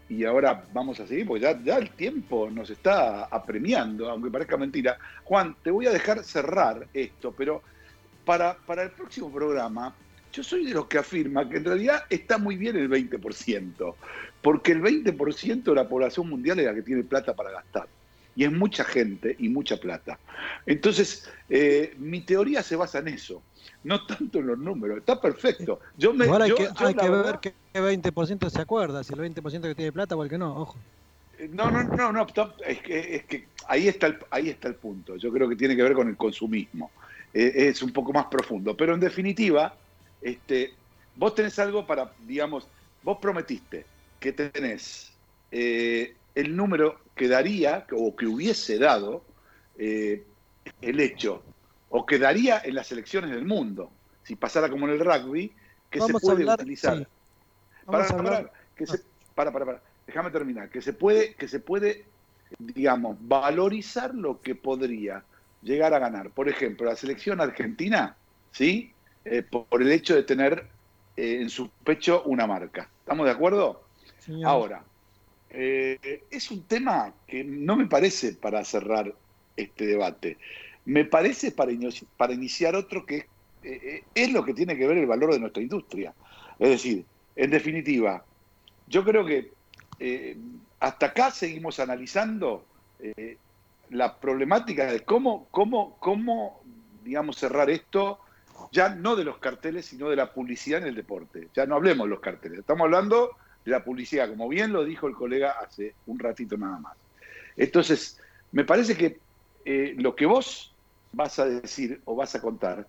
y ahora vamos a seguir, porque ya el tiempo nos está apremiando, aunque parezca mentira. Juan, te voy a dejar cerrar esto, pero para, para el próximo programa, yo soy de los que afirma que en realidad está muy bien el 20%, porque el 20% de la población mundial es la que tiene plata para gastar. Y es mucha gente y mucha plata. Entonces, eh, mi teoría se basa en eso, no tanto en los números. Está perfecto. Yo me, Igual hay yo- que, yo hay que verdad- ver qué qué 20% se acuerda, si el 20% que tiene plata o el que no, ojo. No, no, no, no, stop. es que, es que ahí, está el, ahí está el punto. Yo creo que tiene que ver con el consumismo. Eh, es un poco más profundo. Pero en definitiva, este, vos tenés algo para, digamos, vos prometiste que tenés eh, el número que daría o que hubiese dado eh, el hecho o que daría en las elecciones del mundo, si pasara como en el rugby, que Vamos se puede hablar- utilizar. sí. Para, para, que se- para, para, para. Déjame terminar. Que se puede, que se puede, digamos, valorizar lo que podría llegar a ganar. Por ejemplo, la selección argentina, ¿sí? Eh, por, el hecho de tener eh, en su pecho una marca. ¿Estamos de acuerdo? Señor. Ahora, eh, es un tema que no me parece para cerrar este debate. Me parece para, inici- para iniciar otro que es lo que tiene que ver el valor de nuestra industria. Es decir, en definitiva, yo creo que hasta acá seguimos analizando eh, la problemática de cómo, cómo, cómo, digamos, cerrar esto, ya no de los carteles, sino de la publicidad en el deporte. Ya no hablemos de los carteles, estamos hablando de la publicidad, como bien lo dijo el colega hace un ratito nada más. Entonces, me parece que eh, lo que vos vas a decir o vas a contar,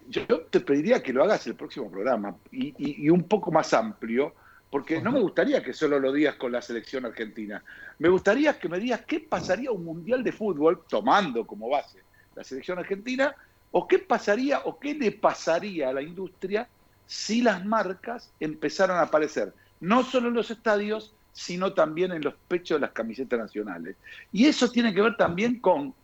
yo te pediría que lo hagas el próximo programa y, y- y un poco más amplio, porque no me gustaría que solo lo digas con la selección argentina. Me gustaría que me digas qué pasaría un mundial de fútbol, tomando como base la selección argentina, o qué pasaría o qué le pasaría a la industria si las marcas empezaran a aparecer, no solo en los estadios, sino también en los pechos de las camisetas nacionales. Y eso tiene que ver también con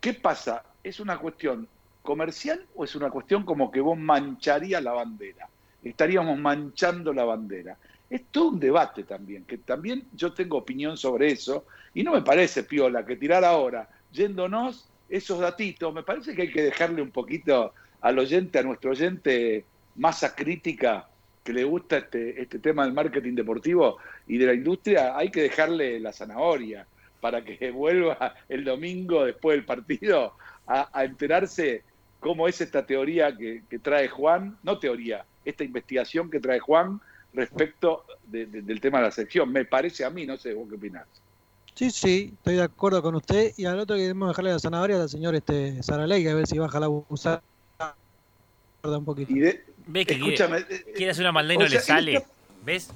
¿Qué pasa? ¿Es una cuestión comercial o es una cuestión como que vos mancharías la bandera? Estaríamos manchando la bandera. Es todo un debate también, que también yo tengo opinión sobre eso, y no me parece piola que tirar ahora, yéndonos esos datitos, me parece que hay que dejarle un poquito al oyente, a nuestro oyente, masa crítica que le gusta este, este tema del marketing deportivo y de la industria, hay que dejarle la zanahoria para que vuelva el domingo después del partido a, enterarse cómo es esta teoría que trae Juan, no teoría, esta investigación que trae Juan respecto de- de- del tema de la sección. Me parece a mí, no sé, vos qué opinás. Sí, sí, estoy de acuerdo con usted. Y al otro que debemos dejarle la zanahoria al señor este Saraley, a ver si baja la usar un poquito. Ve que Escúchame, quiere, eh, quiere hacer una maldad y o no sea, le sale. está- ¿Ves?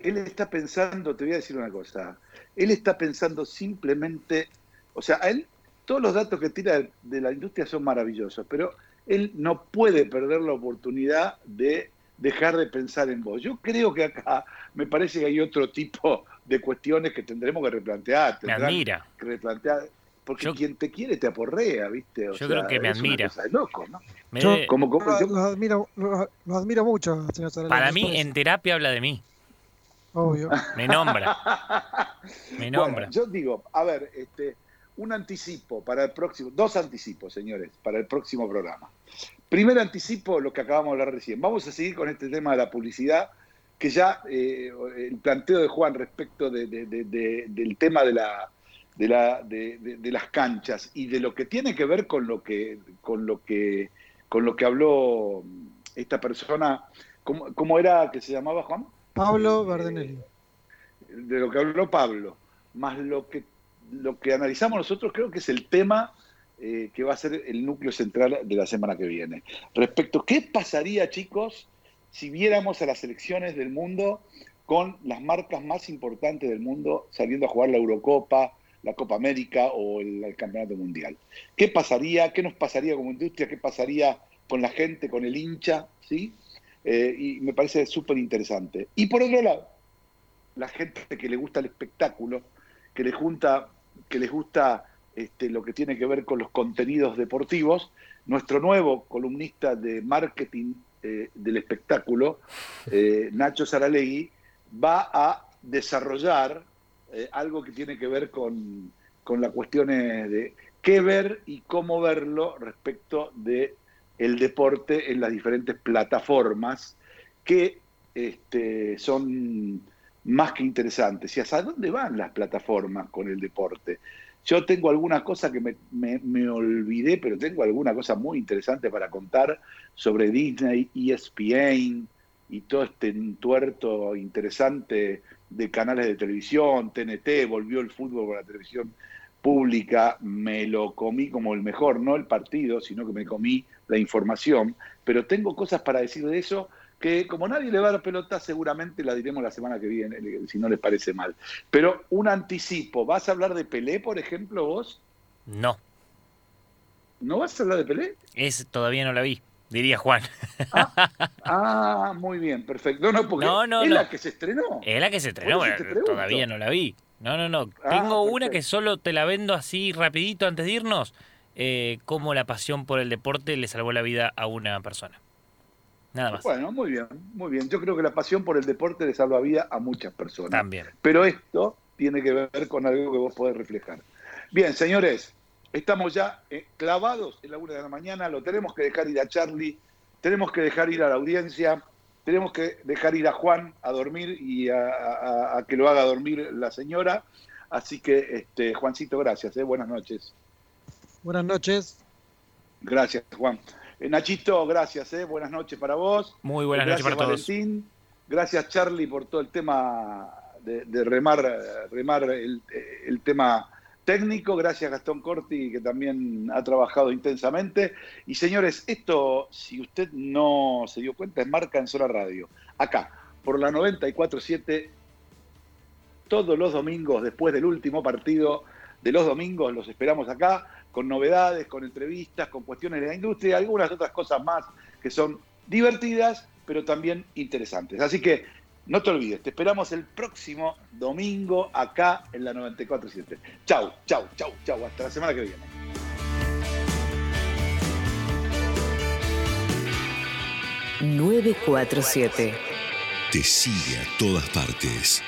él está pensando, te voy a decir una cosa, él está pensando simplemente, o sea, a él todos los datos que tira de, de la industria son maravillosos, pero él no puede perder la oportunidad de dejar de pensar en vos. Yo creo que acá me parece que hay otro tipo de cuestiones que tendremos que replantear. Me admira. Que replantear, porque quien te quiere te aporrea, ¿viste? O Yo sea, creo que me es una admira. cosa de loco, ¿no? Me Yo lo admiro, lo, lo admiro mucho, señor Saraley. para mí, en terapia habla de mí. Obvio. Me nombra. Me nombra. Bueno, yo digo, a ver, este, un anticipo para el próximo, dos anticipos, señores, para el próximo programa. Primer anticipo, lo que acabamos de hablar recién. Vamos a seguir con este tema de la publicidad, que ya eh, el planteo de Juan respecto de- de- de- de- del tema de la de, la, de las canchas y de lo que tiene que ver con lo que con lo que con lo que habló esta persona, ¿cómo, cómo era que se llamaba Juan? Pablo Bardenelli. de lo que habló Pablo, más lo que, lo que analizamos nosotros, creo que es el tema eh, que va a ser el núcleo central de la semana que viene. Respecto, ¿qué pasaría, chicos, si viéramos a las selecciones del mundo con las marcas más importantes del mundo saliendo a jugar la Eurocopa, la Copa América o el, el Campeonato Mundial. ¿Qué pasaría? ¿Qué nos pasaría como industria? ¿Qué pasaría con la gente, con el hincha? ¿sí? Eh, y me parece súper interesante. Y por otro lado, la gente que le gusta el espectáculo, que le junta, que les gusta este, lo que tiene que ver con los contenidos deportivos, nuestro nuevo columnista de marketing eh, del espectáculo, eh, Nacho Saralegui, va a desarrollar eh, algo que tiene que ver con, con las cuestiones de qué ver y cómo verlo respecto de el deporte en las diferentes plataformas que este, son más que interesantes. ¿Y hasta dónde van las plataformas con el deporte? Yo tengo alguna cosa que me, me- olvidé, pero tengo alguna cosa muy interesante para contar sobre Disney, ESPN y todo este tuerto interesante de canales de televisión, TNT, volvió el fútbol por la televisión pública, me lo comí como el mejor, no el partido, sino que me comí la información, pero tengo cosas para decir de eso que como nadie le va a dar pelota, seguramente la diremos la semana que viene, si no les parece mal. Pero un anticipo, ¿vas a hablar de Pelé, por ejemplo, vos? No, ¿No vas a hablar de Pelé? es todavía no la vi, diría Juan. Ah, muy bien, perfecto. No, no, porque No, no, es no. la que se estrenó. Es la que se estrenó, pero pregunto. todavía no la vi. No, no, no. Ah, Tengo una perfecto. que solo te la vendo así rapidito antes de irnos. Eh, cómo la pasión por el deporte le salvó la vida a una persona. Nada más. Bueno, muy bien, muy bien. Yo creo que la pasión por el deporte le salva vida a muchas personas. También. Pero esto tiene que ver con algo que vos podés reflejar. Bien, señores, estamos ya eh, clavados en la una de la mañana, lo tenemos que dejar ir a Charlie, tenemos que dejar ir a la audiencia, tenemos que dejar ir a Juan a dormir y a, a- a que lo haga dormir la señora. Así que, este, Juancito, gracias, eh, buenas noches. Buenas noches. Gracias, Juan. Eh, Nachito, gracias, eh, buenas noches para vos. Muy buenas noches para todos. Valentín. Gracias, Charlie, por todo el tema de, de remar, remar el, el tema técnico. Gracias, Gastón Corti, que también ha trabajado intensamente. Y señores, esto, si usted no se dio cuenta, es marca en sola radio. Acá, por la 94.7, todos los domingos, después del último partido de los domingos, los esperamos acá, con novedades, con entrevistas, con cuestiones de la industria y algunas otras cosas más que son divertidas, pero también interesantes. Así que no te olvides, te esperamos el próximo domingo acá en la 94.7. Chau, chau, chau, chau. Hasta la semana que viene. nueve cuatro siete Te sigue a todas partes.